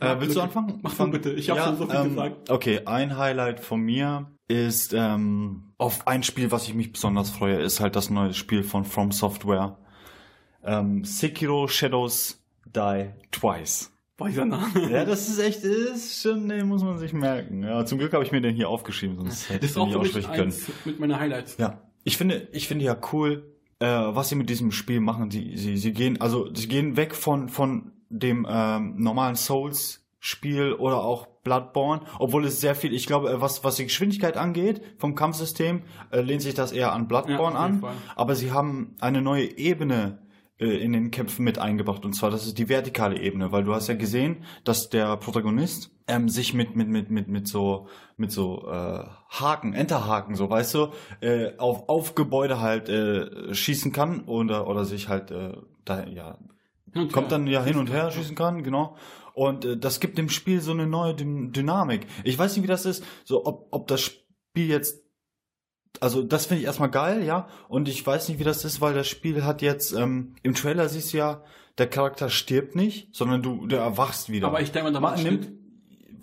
Speaker 2: Äh, willst du anfangen?
Speaker 1: Mach du bitte, ich habe schon so viel
Speaker 2: ähm,
Speaker 1: gesagt.
Speaker 2: Okay, ein Highlight von mir ist ähm, auf ein Spiel, was ich mich besonders freue, ist halt das neue Spiel von From Software. Ähm, Sekiro Shadows Die Twice.
Speaker 1: Boah, dieser Name.
Speaker 2: Ja, das ist echt, ist schon, den muss man sich merken. Ja, zum Glück habe ich mir den hier aufgeschrieben, sonst hätte ich den
Speaker 1: auch
Speaker 2: nicht aussprechen können.
Speaker 1: mit meiner Highlights.
Speaker 2: Ja, ich finde, ich finde ja cool, äh, was sie mit diesem Spiel machen. Sie, sie, sie gehen, also sie gehen weg von von dem ähm, normalen Souls-Spiel oder auch Bloodborne, obwohl es sehr viel, ich glaube, was was die Geschwindigkeit angeht vom Kampfsystem, äh, lehnt sich das eher an Bloodborne
Speaker 1: Ja,
Speaker 2: an.
Speaker 1: Fall.
Speaker 2: Aber sie haben eine neue Ebene äh, in den Kämpfen mit eingebracht und zwar das ist die vertikale Ebene, weil du hast ja gesehen, dass der Protagonist ähm, sich mit mit mit mit mit so mit so äh, Haken, Enterhaken, so weißt du, äh, auf auf Gebäude halt äh, schießen kann oder oder sich halt äh, da ja
Speaker 1: Und
Speaker 2: kommt dann ja hin und her schießen kann, genau. Und äh, das gibt dem Spiel so eine neue Dyn Dynamik. Ich weiß nicht, wie das ist, so ob ob das Spiel jetzt also das finde ich erstmal geil, ja. Und ich weiß nicht, wie das ist, weil das Spiel hat jetzt ähm, im Trailer siehst du ja, der Charakter stirbt nicht, sondern du der erwachst wieder.
Speaker 1: Aber ich denke mal, da
Speaker 2: nimmt-.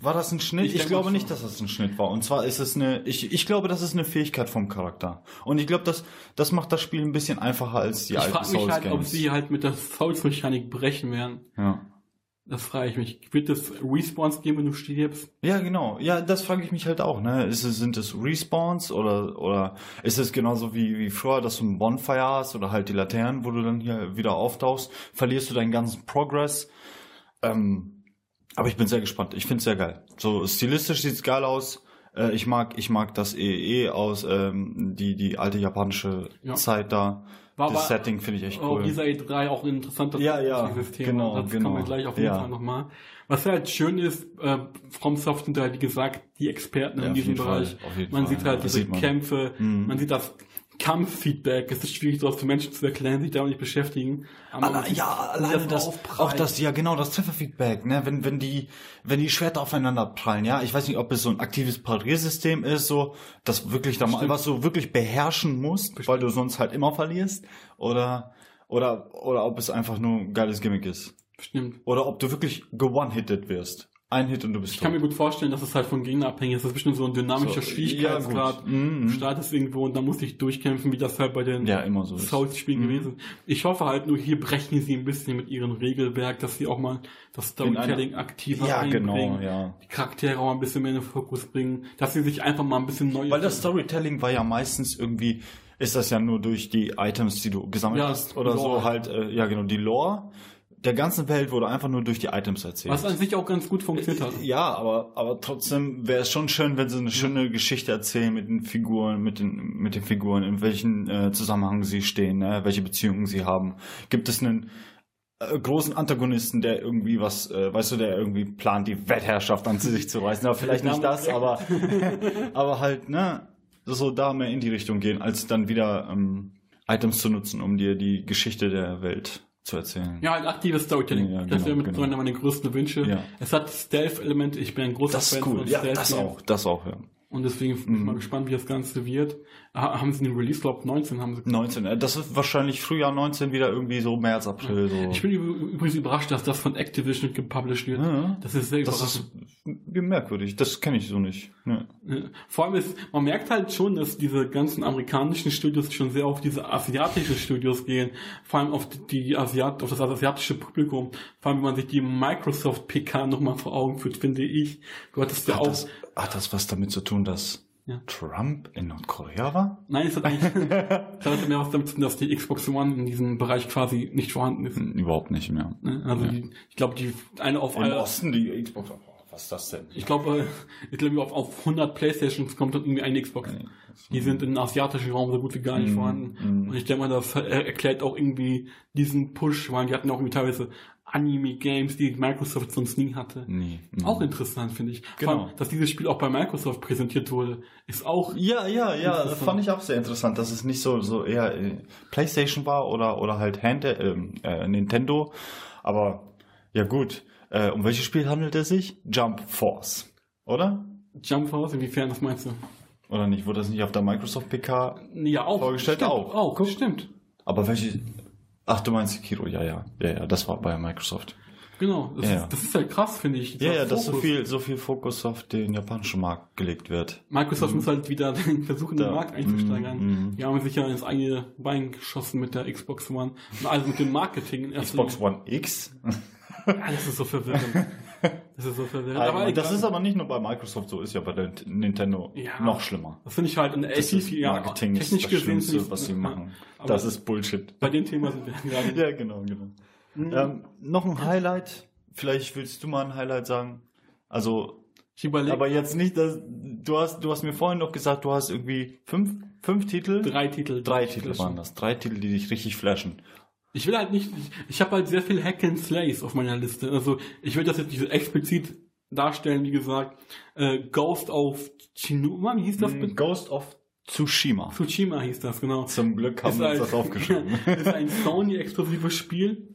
Speaker 2: War das ein Schnitt?
Speaker 1: Ich
Speaker 2: Ich, glaube nicht, dass das ein Schnitt war. Und zwar ist es eine, ich, ich glaube, das ist eine Fähigkeit vom Charakter. Und ich glaube, das, das macht das Spiel ein bisschen einfacher als die
Speaker 1: Ich
Speaker 2: alten
Speaker 1: frage mich halt, ob sie halt mit der Souls-Mechanik brechen werden.
Speaker 2: ja.
Speaker 1: Das frage ich mich. Wird es Respawns geben, wenn du stirbst?
Speaker 2: Ja, genau. Ja, das frage ich mich halt auch. Ne? Ist es, sind es Respawns oder oder ist es genauso wie wie früher, dass du ein Bonfire hast oder halt die Laternen, wo du dann hier wieder auftauchst, verlierst du deinen ganzen Progress. Ähm, aber ich bin sehr gespannt. Ich finde es sehr geil. So stilistisch sieht's geil aus. Äh, ich mag ich mag das EE aus ähm, die die alte japanische
Speaker 1: Ja.
Speaker 2: Zeit da.
Speaker 1: War
Speaker 2: das
Speaker 1: aber
Speaker 2: Setting finde ich echt cool.
Speaker 1: dieser E3 auch ein interessantes
Speaker 2: Ja, ja,
Speaker 1: Thema.
Speaker 2: genau,
Speaker 1: das
Speaker 2: genau.
Speaker 1: kommen wir gleich auf jeden
Speaker 2: Ja.
Speaker 1: Fall nochmal. Was halt schön ist, äh, FromSoft sind halt, wie gesagt, die Experten
Speaker 2: Ja,
Speaker 1: in diesem
Speaker 2: Fall,
Speaker 1: Bereich. man
Speaker 2: Fall,
Speaker 1: sieht halt diese
Speaker 2: sieht man.
Speaker 1: Kämpfe,
Speaker 2: Mhm.
Speaker 1: man sieht das Kampffeedback. Es ist schwierig, sowas für Menschen zu erklären, sich damit nicht beschäftigen.
Speaker 2: Alle, ja, alleine das, auch das, ja genau, das Trefferfeedback, ne, wenn, wenn die, wenn die Schwerter aufeinander prallen, ja, ich weiß nicht, ob es so ein aktives Pariersystem ist, so, das wirklich da mal,
Speaker 1: Bestimmt.
Speaker 2: was du wirklich beherrschen musst, weil du sonst halt immer verlierst, oder, oder, oder ob es einfach nur ein geiles Gimmick ist.
Speaker 1: Stimmt.
Speaker 2: Oder ob du wirklich ge-one-hitted wirst. Ein Hit und du bist
Speaker 1: Ich kann mir
Speaker 2: tot.
Speaker 1: gut vorstellen, dass es halt von Gegner abhängig ist. Das ist bestimmt so ein dynamischer
Speaker 2: So,
Speaker 1: Schwierigkeitsgrad.
Speaker 2: ja. Mhm.
Speaker 1: Du startest irgendwo und dann musst du dich durchkämpfen, wie das halt bei den
Speaker 2: Ja, so ist.
Speaker 1: Souls-Spielen
Speaker 2: Mhm.
Speaker 1: gewesen. Ich hoffe halt nur, hier brechen sie ein bisschen mit ihrem Regelwerk, dass sie auch mal das Storytelling aktiver
Speaker 2: Ja,
Speaker 1: einbringen,
Speaker 2: genau, ja.
Speaker 1: die Charaktere auch mal ein bisschen mehr in den Fokus bringen, dass sie sich einfach mal ein bisschen neu...
Speaker 2: Weil das Storytelling war ja meistens irgendwie, ist das ja nur durch die Items, die du gesammelt
Speaker 1: Ja,
Speaker 2: hast oder
Speaker 1: Lore.
Speaker 2: so halt, äh, ja genau, die Lore der ganzen Welt wurde einfach nur durch die Items erzählt.
Speaker 1: was an sich auch ganz gut funktioniert hat.
Speaker 2: ja, aber, aber trotzdem wäre es schon schön, wenn sie eine schöne Geschichte erzählen mit den Figuren, mit den, mit den Figuren, in welchen äh, Zusammenhang sie stehen, ne? welche Beziehungen sie haben. Gibt es einen äh, großen Antagonisten, der irgendwie was, äh, weißt du, der irgendwie plant, die Weltherrschaft an sich zu reißen. Aber vielleicht nicht das, aber, aber halt, ne, so da mehr in die Richtung gehen, als dann wieder ähm, Items zu nutzen, um dir die Geschichte der Welt zu erzählen.
Speaker 1: Ja, halt aktives Storytelling.
Speaker 2: Ja,
Speaker 1: das
Speaker 2: genau,
Speaker 1: wäre mit
Speaker 2: genau.
Speaker 1: so einer meiner größten Wünsche.
Speaker 2: Ja.
Speaker 1: Es hat Stealth-Elemente. Ich bin ein großer
Speaker 2: Das ist
Speaker 1: Fan
Speaker 2: cool.
Speaker 1: von
Speaker 2: Ja,
Speaker 1: Stealth.
Speaker 2: das auch, das auch, ja.
Speaker 1: Und deswegen bin ich
Speaker 2: Mhm.
Speaker 1: mal gespannt, wie das Ganze wird. Ha- Haben sie den Release, glaube 19 haben sie
Speaker 2: 19, äh, das ist wahrscheinlich Frühjahr 19 wieder irgendwie so März, April, so.
Speaker 1: Ich bin üb- übrigens überrascht, dass das von Activision gepublished wird.
Speaker 2: Ja.
Speaker 1: Das ist sehr
Speaker 2: das
Speaker 1: überraschend.
Speaker 2: ist merkwürdig, das kenne ich so nicht. Ja.
Speaker 1: Ja. Vor allem ist, man merkt halt schon, dass diese ganzen amerikanischen Studios schon sehr auf diese asiatischen Studios gehen. Vor allem auf die Asiat, auf das asiatische Publikum. Vor allem, wenn man sich die Microsoft PK nochmal vor Augen führt, finde ich. Du hattest ja
Speaker 2: Hat,
Speaker 1: auch,
Speaker 2: das, hat das was damit zu tun, dass
Speaker 1: Ja.
Speaker 2: Trump in Nordkorea war?
Speaker 1: nein, es hat eigentlich, es hat mehr was damit zu tun, dass die Xbox One in diesem Bereich quasi nicht vorhanden ist.
Speaker 2: Hm, Überhaupt nicht mehr.
Speaker 1: Ne? Also die, ich glaube, die eine auf
Speaker 2: Im
Speaker 1: alle,
Speaker 2: Osten die Xbox. Oh, was ist das denn?
Speaker 1: ich glaube, äh, ich glaube auf, auf 100 Playstations kommt dann irgendwie eine Xbox. Die sind im asiatischen Raum so gut wie gar nicht
Speaker 2: Mhm,
Speaker 1: vorhanden.
Speaker 2: mhm.
Speaker 1: Und ich denke mal, das äh, erklärt auch irgendwie diesen Push, weil die hatten auch irgendwie teilweise Anime-Games, die Microsoft sonst nie hatte.
Speaker 2: Nee.
Speaker 1: Auch interessant, finde ich.
Speaker 2: Genau.
Speaker 1: allem, dass dieses Spiel auch bei Microsoft präsentiert wurde, ist auch
Speaker 2: Ja, ja, ja, das fand ich auch sehr interessant, dass es nicht so so eher äh, PlayStation war oder oder halt Hand ähm, äh, Nintendo, aber ja gut. Äh, um welches Spiel handelt es sich? Jump Force, oder?
Speaker 1: Jump Force, inwiefern, das meinst du?
Speaker 2: Oder nicht? Wurde das nicht auf der Microsoft PK?
Speaker 1: Ja, auch.
Speaker 2: Vorgestellt
Speaker 1: stimmt,
Speaker 2: auch.
Speaker 1: Auch, stimmt.
Speaker 2: Aber welche? Ach, du meinst Sekiro? Ja, ja, ja, ja. Das war bei Microsoft.
Speaker 1: Genau, das,
Speaker 2: Ja, ja.
Speaker 1: Ist, das ist halt krass, finde ich.
Speaker 2: Ja,
Speaker 1: dieser
Speaker 2: ja, dass so viel, so viel Fokus auf den japanischen Markt gelegt wird.
Speaker 1: Microsoft muss halt wieder versuchen, den Markt einzusteigern.
Speaker 2: Mhm, mhm.
Speaker 1: Die haben sich ja ins eigene Bein geschossen mit der Xbox One. Also mit dem Marketing.
Speaker 2: Xbox One X.
Speaker 1: Ja, das ist so verwirrend. Das ist so verwirrend. Aber
Speaker 2: Aber das ist aber nicht nur bei Microsoft so, ist ja bei der Nintendo
Speaker 1: Ja.
Speaker 2: noch schlimmer.
Speaker 1: das finde ich halt in der
Speaker 2: Das ist
Speaker 1: ja,
Speaker 2: Marketing ist
Speaker 1: technisch
Speaker 2: das
Speaker 1: gesehen
Speaker 2: Schlimmste, was sie
Speaker 1: ja,
Speaker 2: machen. Das ist Bullshit.
Speaker 1: bei dem Thema sind wir gerade.
Speaker 2: Ja, genau, genau. Ähm, noch ein Highlight. Vielleicht willst du mal ein Highlight sagen. Also, aber jetzt nicht, dass du hast, du hast mir vorhin noch gesagt, du hast irgendwie fünf, fünf Titel.
Speaker 1: drei Titel.
Speaker 2: Drei Titel waren das. Drei Titel, die dich richtig flashen.
Speaker 1: Ich will halt nicht, ich, ich habe halt sehr viel Hack and Slays auf meiner Liste. Also ich will das jetzt nicht so explizit darstellen, wie gesagt. Äh, Ghost of Chinuma, wie hieß das? bitte?
Speaker 2: Ghost of Tsushima.
Speaker 1: Tsushima hieß das, genau.
Speaker 2: Zum Glück haben
Speaker 1: Ist
Speaker 2: wir uns
Speaker 1: halt-
Speaker 2: das aufgeschrieben.
Speaker 1: ist ein Sony-exklusives Spiel,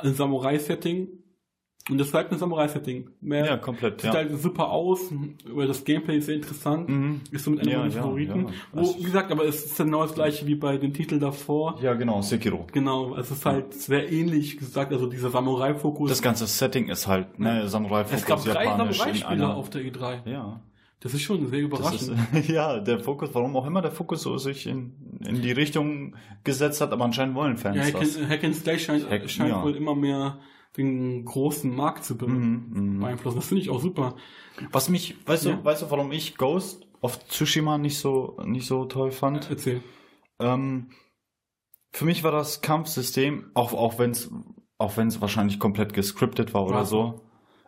Speaker 1: ein Samurai-Setting. Und das ist halt ein Samurai-Setting. Mehr
Speaker 2: ja, komplett,
Speaker 1: Sieht
Speaker 2: ja.
Speaker 1: halt super aus, das Gameplay ist sehr interessant.
Speaker 2: Mhm.
Speaker 1: Ist somit einer
Speaker 2: Ja,
Speaker 1: meiner
Speaker 2: ja,
Speaker 1: Favoriten.
Speaker 2: ja.
Speaker 1: Wo,
Speaker 2: Also-
Speaker 1: wie gesagt, aber es ist genau das gleiche wie bei den Titeln davor.
Speaker 2: Ja, genau, Sekiro.
Speaker 1: Genau, es ist halt sehr ähnlich gesagt, also dieser Samurai-Fokus.
Speaker 2: Das ganze Setting ist halt, ne, Samurai
Speaker 1: Es gab drei
Speaker 2: japanisch in
Speaker 1: Samurai-Spieler
Speaker 2: einer.
Speaker 1: auf der E3.
Speaker 2: Ja.
Speaker 1: Das ist schon sehr überraschend.
Speaker 2: ist, ja, der Fokus, warum auch immer der Fokus so sich in, in die Richtung gesetzt hat, aber anscheinend wollen Fans
Speaker 1: ja, Hack,
Speaker 2: das.
Speaker 1: and, Hack and Slay scheint,
Speaker 2: Hack-
Speaker 1: scheint
Speaker 2: ja.
Speaker 1: wohl immer mehr den großen Markt zu be
Speaker 2: Mhm, mhm.
Speaker 1: beeinflussen. Das finde ich auch super.
Speaker 2: Was mich, weißt
Speaker 1: Ja.
Speaker 2: du, weißt du, warum ich Ghost of Tsushima nicht so, nicht so toll fand?
Speaker 1: Erzähl.
Speaker 2: Ähm, für mich war das Kampfsystem, auch, auch wenn es auch wenn es wahrscheinlich komplett gescriptet war oder
Speaker 1: Ja.
Speaker 2: so,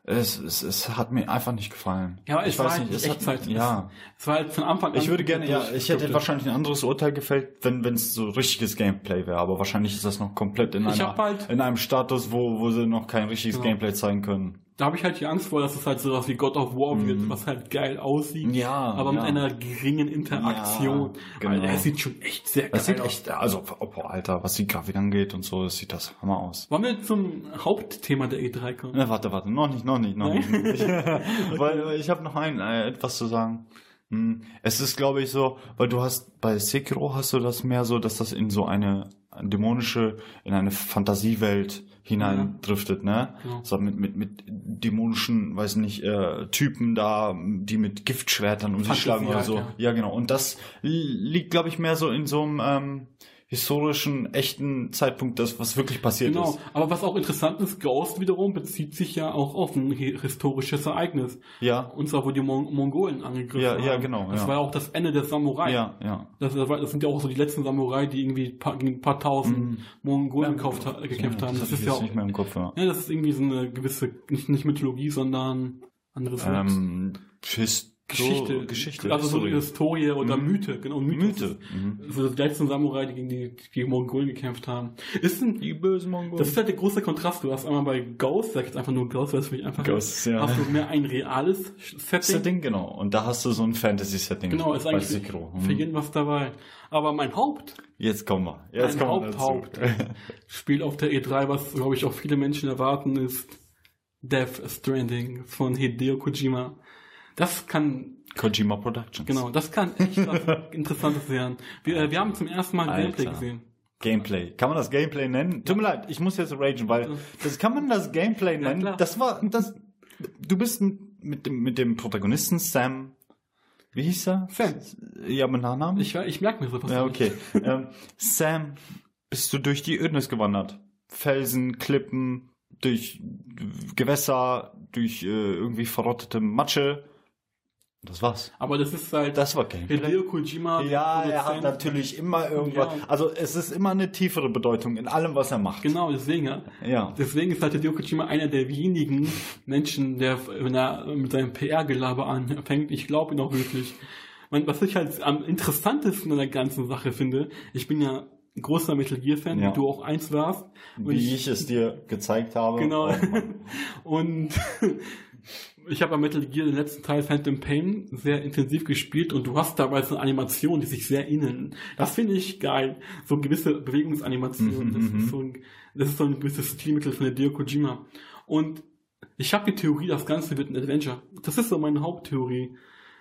Speaker 2: es, es, es hat mir einfach nicht gefallen.
Speaker 1: Ja, es
Speaker 2: ich weiß
Speaker 1: halt
Speaker 2: nicht, es hat,
Speaker 1: Echtzeit.
Speaker 2: ja.
Speaker 1: Es war halt von Anfang an.
Speaker 2: Ich würde gerne, ja, ich hätte wahrscheinlich ein anderes Urteil gefällt, wenn wenn es so richtiges Gameplay wäre, aber wahrscheinlich ist das noch komplett in, einer,
Speaker 1: halt-
Speaker 2: in einem Status, wo, wo sie noch kein richtiges
Speaker 1: Genau.
Speaker 2: Gameplay zeigen können.
Speaker 1: Da habe ich halt die Angst vor, dass es halt sowas wie God of War wird, was halt geil aussieht.
Speaker 2: Mhm. Ja,
Speaker 1: Aber mit
Speaker 2: ja.
Speaker 1: einer geringen Interaktion.
Speaker 2: Ja, genau.
Speaker 1: Weil es sieht schon echt sehr geil
Speaker 2: Das sieht
Speaker 1: aus.
Speaker 2: echt, also, oh, Alter, was die Grafik angeht und so, das sieht das Hammer aus.
Speaker 1: Wollen wir zum Hauptthema der E3 kommen?
Speaker 2: Ne, warte, warte, noch nicht, noch nicht, noch nicht. weil, weil ich habe noch ein, äh, etwas zu sagen. Hm, Es ist, glaube ich, so, weil du hast bei Sekiro hast du das mehr so, dass das in so eine dämonische, in eine Fantasiewelt hineindriftet, ne?
Speaker 1: Genau.
Speaker 2: So mit, mit, mit dämonischen, weiß nicht, äh, Typen da, die mit Giftschwertern um sich schlagen oder so.
Speaker 1: ja.
Speaker 2: Ja, genau. Und das li- liegt, glaube ich, mehr so in so einem ähm, historischen, echten Zeitpunkt, das, was wirklich passiert
Speaker 1: Genau,
Speaker 2: ist.
Speaker 1: aber was auch interessant ist, Ghost wiederum bezieht sich ja auch auf ein hi- historisches Ereignis.
Speaker 2: Ja,
Speaker 1: Und zwar, wo die Mon Mongolen angegriffen
Speaker 2: Ja,
Speaker 1: haben.
Speaker 2: ja, genau,
Speaker 1: Das
Speaker 2: ja.
Speaker 1: war ja auch das Ende der Samurai.
Speaker 2: ja, ja.
Speaker 1: Das, das das sind ja auch so die letzten Samurai, die irgendwie paar, gegen ein paar tausend Mongolen gekauft, ha- gekämpft haben. Das
Speaker 2: ich
Speaker 1: ist ja auch,
Speaker 2: nicht mehr im Kopf, ja.
Speaker 1: ja, das ist irgendwie so eine gewisse, nicht, nicht Mythologie, sondern anderes Wort.
Speaker 2: Ähm, Hist
Speaker 1: Geschichte.
Speaker 2: Geschichte.
Speaker 1: Also so
Speaker 2: History.
Speaker 1: Historie oder
Speaker 2: Mhm.
Speaker 1: Mythe, genau, Mythos.
Speaker 2: Mythe. Mhm.
Speaker 1: So die letzten Samurai, die gegen die, gegen Mongolen gekämpft haben. Ist ein,
Speaker 2: Die bösen Mongolen.
Speaker 1: das ist halt der große Kontrast. Du hast einmal bei Ghost, sag jetzt einfach nur Ghost, weil es für mich einfach
Speaker 2: Ghost, ja.
Speaker 1: hast du mehr ein reales Setting.
Speaker 2: Setting, genau. Und da hast du so ein Fantasy-Setting.
Speaker 1: Genau, ist eigentlich für
Speaker 2: Mhm.
Speaker 1: jeden was dabei. Aber mein Haupt
Speaker 2: Jetzt kommen wir. Jetzt
Speaker 1: Ein
Speaker 2: kommen wir
Speaker 1: Haupt-
Speaker 2: dazu.
Speaker 1: Spiel auf der E3, was glaube ich auch viele Menschen erwarten, ist Death Stranding von Hideo Kojima. Das kann,
Speaker 2: Kojima Productions.
Speaker 1: genau, das kann echt was Interessantes werden. Wir, äh, wir haben zum ersten Mal
Speaker 2: Alter.
Speaker 1: Gameplay gesehen.
Speaker 2: Gameplay. Kann man das Gameplay nennen? Tut mir leid, ich muss jetzt ragen, weil das kann man das Gameplay
Speaker 1: Ja,
Speaker 2: nennen.
Speaker 1: klar.
Speaker 2: das war das. Du bist mit dem mit dem Protagonisten Sam. Wie hieß er?
Speaker 1: Sam.
Speaker 2: Ja, mit Nachnamen.
Speaker 1: Ich, ich merke mir sowas.
Speaker 2: Ja, okay. ähm, Sam, bist du durch die Ödnis gewandert? Felsen, Klippen, durch Gewässer, durch äh, irgendwie verrottete Matsche. Das war's.
Speaker 1: Aber das ist halt
Speaker 2: Das war Gameplay.
Speaker 1: Hideo Kojima.
Speaker 2: Ja, er hat natürlich immer irgendwas.
Speaker 1: Ja.
Speaker 2: Also es ist immer eine tiefere Bedeutung in allem, was er macht.
Speaker 1: Genau, deswegen, ja.
Speaker 2: Ja.
Speaker 1: Deswegen ist halt Hideo Kojima einer der wenigen Menschen, der, wenn er mit seinem PR-Gelaber anfängt, ich glaube ihn auch wirklich. Was ich halt am interessantesten an der ganzen Sache finde, ich bin ja großer Metal Gear-Fan,
Speaker 2: Ja.
Speaker 1: wie du auch eins warst.
Speaker 2: Wie ich es dir gezeigt habe.
Speaker 1: Genau.
Speaker 2: Oh.
Speaker 1: Und ich habe bei Metal Gear den letzten Teil Phantom Pain sehr intensiv gespielt und du hast dabei so Animationen, die sich sehr innen. Das finde ich geil. So gewisse Bewegungsanimationen.
Speaker 2: Mhm,
Speaker 1: das,
Speaker 2: mhm.
Speaker 1: ist so ein, das ist so ein gewisses Stilmittel von der Deo Kojima. Und ich habe die Theorie, das Ganze wird ein Adventure. Das ist so meine Haupttheorie.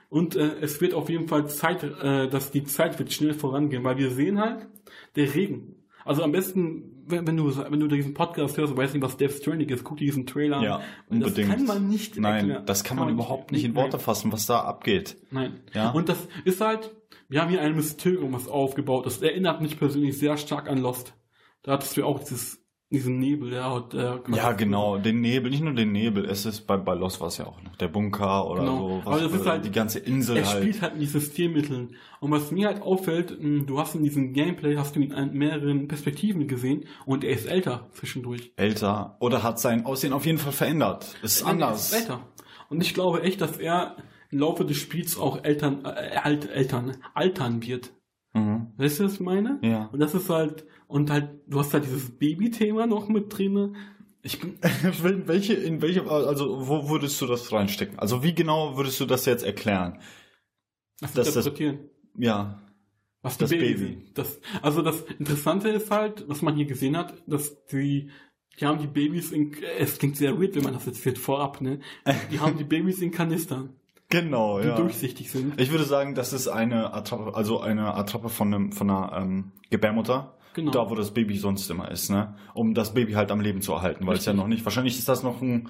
Speaker 1: Und äh, es wird auf jeden Fall Zeit, äh, dass die Zeit wird schnell vorangehen, weil wir sehen halt, der Regen. Also am besten, wenn, wenn du wenn du diesen Podcast hörst und weißt nicht, was Death Stranding ist, guck dir diesen Trailer an.
Speaker 2: Ja,
Speaker 1: Und das
Speaker 2: unbedingt.
Speaker 1: kann man nicht
Speaker 2: Nein,
Speaker 1: erklären.
Speaker 2: das kann man überhaupt nicht in Worte fassen, was da abgeht.
Speaker 1: Nein.
Speaker 2: Ja.
Speaker 1: Und das ist halt, wir haben hier ein Mysterium, was aufgebaut ist. Erinnert mich persönlich sehr stark an Lost. Da hattest du auch dieses, diesen Nebel, der hat, äh,
Speaker 2: Ja, genau, den Nebel, nicht nur den Nebel, es ist bei, bei Lost war es ja auch noch, der Bunker oder
Speaker 1: Genau.
Speaker 2: so,
Speaker 1: Aber das ist halt-
Speaker 2: die ganze Insel
Speaker 1: Er
Speaker 2: halt.
Speaker 1: spielt halt mit Systemmitteln. Und was mir halt auffällt, mh, du hast in diesem Gameplay, hast du ihn in mehreren Perspektiven gesehen und er ist älter zwischendurch.
Speaker 2: älter oder hat sein Aussehen auf jeden Fall verändert. Ist
Speaker 1: er
Speaker 2: anders.
Speaker 1: ist älter. Und ich glaube echt, dass er im Laufe des Spiels auch Eltern, äh, alt, Eltern, altern wird.
Speaker 2: Mhm.
Speaker 1: Weißt du, was ich meine?
Speaker 2: Ja.
Speaker 1: Und das ist halt, und halt, du hast halt dieses Baby-Thema noch mit drin. Ich bin,
Speaker 2: In welche, in welche, also wo würdest du das reinstecken? Also wie genau würdest du das jetzt erklären?
Speaker 1: das
Speaker 2: Das- das-
Speaker 1: interpretieren.
Speaker 2: Ja.
Speaker 1: Was
Speaker 2: Das Baby.
Speaker 1: sind. Das, also das Interessante ist halt, was man hier gesehen hat, dass die, die haben die Babys in, es klingt sehr weird, wenn man das jetzt wird vorab, ne? Die haben die Babys in Kanistern,
Speaker 2: Genau,
Speaker 1: die
Speaker 2: ja.
Speaker 1: durchsichtig sind.
Speaker 2: Ich würde sagen, das ist eine Attrappe, also eine Attrappe von, einem, von einer ähm, Gebärmutter.
Speaker 1: Genau.
Speaker 2: Da, wo das Baby sonst immer ist, ne? Um das Baby halt am Leben zu erhalten, weil es ja
Speaker 1: Richtig.
Speaker 2: noch nicht, wahrscheinlich ist das noch ein,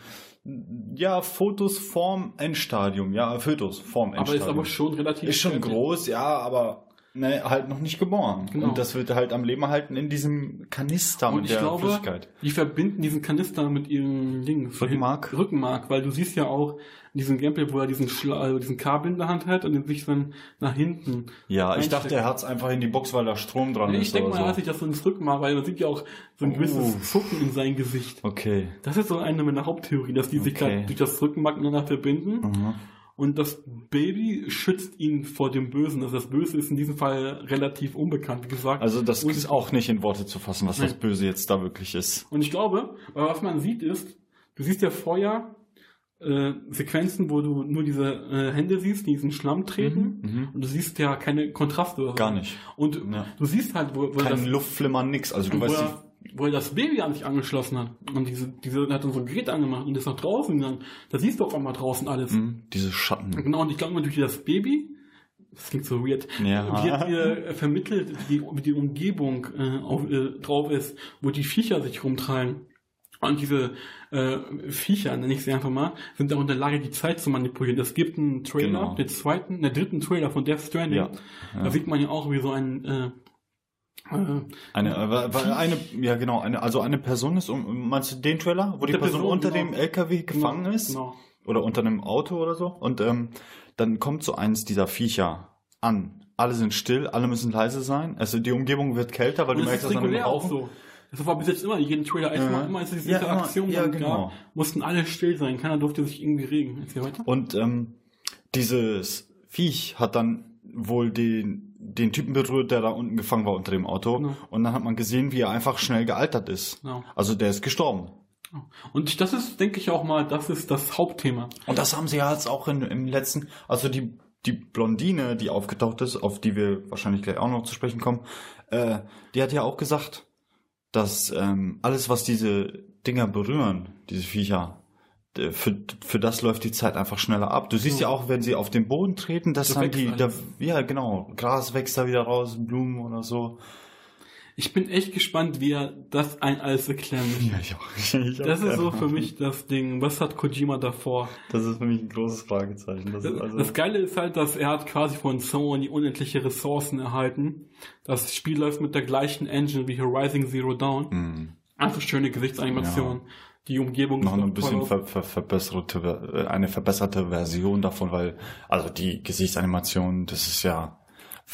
Speaker 2: ja, Fotos vorm Endstadium, ja, Fötus vorm
Speaker 1: aber
Speaker 2: Endstadium.
Speaker 1: ist aber schon relativ
Speaker 2: Ist schon groß, ja, aber ne, halt noch nicht geboren.
Speaker 1: Genau.
Speaker 2: Und das wird halt am Leben erhalten in diesem Kanister
Speaker 1: Und
Speaker 2: mit
Speaker 1: ich
Speaker 2: der
Speaker 1: glaube,
Speaker 2: Flüssigkeit.
Speaker 1: die verbinden diesen Kanister mit ihrem Ding.
Speaker 2: Rückenmark?
Speaker 1: Rückenmark, weil du siehst ja auch in diesem Gameplay, wo er diesen, Schla also diesen Kabel in der Hand hat und den sich dann nach hinten.
Speaker 2: Ja, ich dachte, er hat's einfach in die Box, weil da Strom dran
Speaker 1: Ich
Speaker 2: ist.
Speaker 1: denke
Speaker 2: oder
Speaker 1: mal, er hat
Speaker 2: so.
Speaker 1: sich das so ins Rückenmark, weil man sieht ja auch so ein gewisses
Speaker 2: Uff.
Speaker 1: Zucken in sein Gesicht.
Speaker 2: Okay.
Speaker 1: Das ist so eine meiner Haupttheorien, dass die sich
Speaker 2: Okay.
Speaker 1: halt durch das Rückenmark miteinander verbinden
Speaker 2: Mhm.
Speaker 1: Und das Baby schützt ihn vor dem Bösen. Also das Böse ist in diesem Fall relativ unbekannt, wie gesagt.
Speaker 2: Also das
Speaker 1: Und-
Speaker 2: ist auch nicht in Worte zu fassen, was das
Speaker 1: Nein.
Speaker 2: Böse jetzt da wirklich ist.
Speaker 1: Und ich glaube, weil was man sieht ist, du siehst ja vorher äh, Sequenzen, wo du nur diese äh, Hände siehst, die in diesen Schlamm treten
Speaker 2: Mhm.
Speaker 1: und du siehst ja keine Kontraste.
Speaker 2: Gar nicht.
Speaker 1: Und
Speaker 2: Ja.
Speaker 1: du siehst halt, wo, wo
Speaker 2: Kein
Speaker 1: das
Speaker 2: Luftflimmern, nix. Also du weißt
Speaker 1: er, wo er das Baby an sich angeschlossen hat. Und diese, diese hat dann so ein Gerät angemacht und ist nach draußen gegangen. Da siehst du auf einmal draußen alles.
Speaker 2: Mhm. Diese Schatten.
Speaker 1: Genau, und ich glaube, durch das Baby, das klingt so weird,
Speaker 2: Ja.
Speaker 1: wird dir äh, vermittelt, wie die, wie die Umgebung äh, auf, äh, drauf ist, wo die Viecher sich rumtreiben. Und diese äh, Viecher, nenne ich sie einfach mal, sind auch in der Lage, die Zeit zu manipulieren. Es gibt einen Trailer,
Speaker 2: Genau.
Speaker 1: den zweiten, der dritten Trailer von Death Stranding.
Speaker 2: Ja.
Speaker 1: Da
Speaker 2: Ja.
Speaker 1: sieht man ja auch, wie so ein äh,
Speaker 2: Eine, äh, weil- weil eine, ja genau, eine, also eine Person ist, um, meinst du den Trailer, wo die Person,
Speaker 1: Person,
Speaker 2: unter
Speaker 1: genau.
Speaker 2: dem LKW gefangen
Speaker 1: genau,
Speaker 2: ist?
Speaker 1: Genau.
Speaker 2: Oder unter einem Auto oder so? Und ähm, dann kommt so eins dieser Viecher an. Alle sind still, alle müssen leise sein. Also die Umgebung wird kälter, weil
Speaker 1: Und
Speaker 2: du merkst,
Speaker 1: ist
Speaker 2: dass dann
Speaker 1: auch so. Das war bis jetzt immer in jedem Trailer.
Speaker 2: Ja.
Speaker 1: immer, als es diese
Speaker 2: Ja,
Speaker 1: Interaktion
Speaker 2: immer. Ja, genau.
Speaker 1: gab, mussten alle still sein. Keiner durfte sich irgendwie regen.
Speaker 2: Und ähm, dieses Viech hat dann wohl den, den Typen berührt, der da unten gefangen war unter dem Auto.
Speaker 1: Genau.
Speaker 2: Und dann hat man gesehen, wie er einfach schnell gealtert ist.
Speaker 1: Genau.
Speaker 2: Also der ist gestorben.
Speaker 1: Und das ist, denke ich auch mal, das ist das Hauptthema.
Speaker 2: Und das haben sie ja jetzt auch in, im letzten, also die, die Blondine, die aufgetaucht ist, auf die wir wahrscheinlich gleich auch noch zu sprechen kommen, äh, die hat ja auch gesagt, dass ähm, alles, was diese Dinger berühren, diese Viecher, für, für das läuft die Zeit einfach schneller ab. Du siehst ja auch, wenn sie auf den Boden treten, dass
Speaker 1: Da
Speaker 2: dann die, da, ja genau, Gras wächst da wieder raus, Blumen oder so.
Speaker 1: Ich bin echt gespannt, wie er das ein alles erklären will.
Speaker 2: Ja, ich auch. Ich
Speaker 1: Das ist so für mich das Ding. Was hat Kojima davor?
Speaker 2: Das ist für mich ein großes Fragezeichen. Das
Speaker 1: Das,
Speaker 2: also,
Speaker 1: das Geile ist halt, dass er hat quasi von Sony unendliche Ressourcen erhalten. Das Spiel läuft mit der gleichen Engine wie Horizon Zero Dawn.
Speaker 2: Hm.
Speaker 1: Einfach schöne Gesichtsanimation. Die Umgebung
Speaker 2: noch ein bisschen ver, ver, verbesserte, äh, eine verbesserte Version davon, weil, also die Gesichtsanimation, das ist ja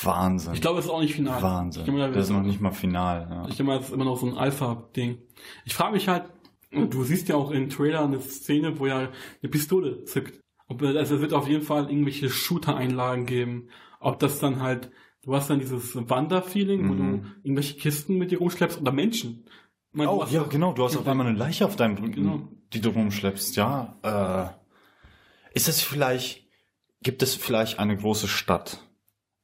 Speaker 2: Wahnsinn.
Speaker 1: Ich glaube, es ist auch nicht final.
Speaker 2: Wahnsinn.
Speaker 1: Denke mal,
Speaker 2: das ist noch nicht mal final. Ja.
Speaker 1: Ich denke mal, das ist immer noch so ein Alpha-Ding. Ich frage mich halt, du siehst ja auch im Trailer eine Szene, wo er eine Pistole zückt. Ob, also es wird auf jeden Fall irgendwelche Shooter-Einlagen geben. Ob das dann halt, du hast dann dieses Wander-Feeling, wo
Speaker 2: Mhm.
Speaker 1: du irgendwelche Kisten mit dir rumschleppst oder Menschen. Meine,
Speaker 2: Oh, ja, genau. Du hast auf einmal eine Leiche auf deinem Rücken,
Speaker 1: Genau.
Speaker 2: die du rumschleppst. Ja. Äh, ist das vielleicht, gibt es vielleicht eine große Stadt,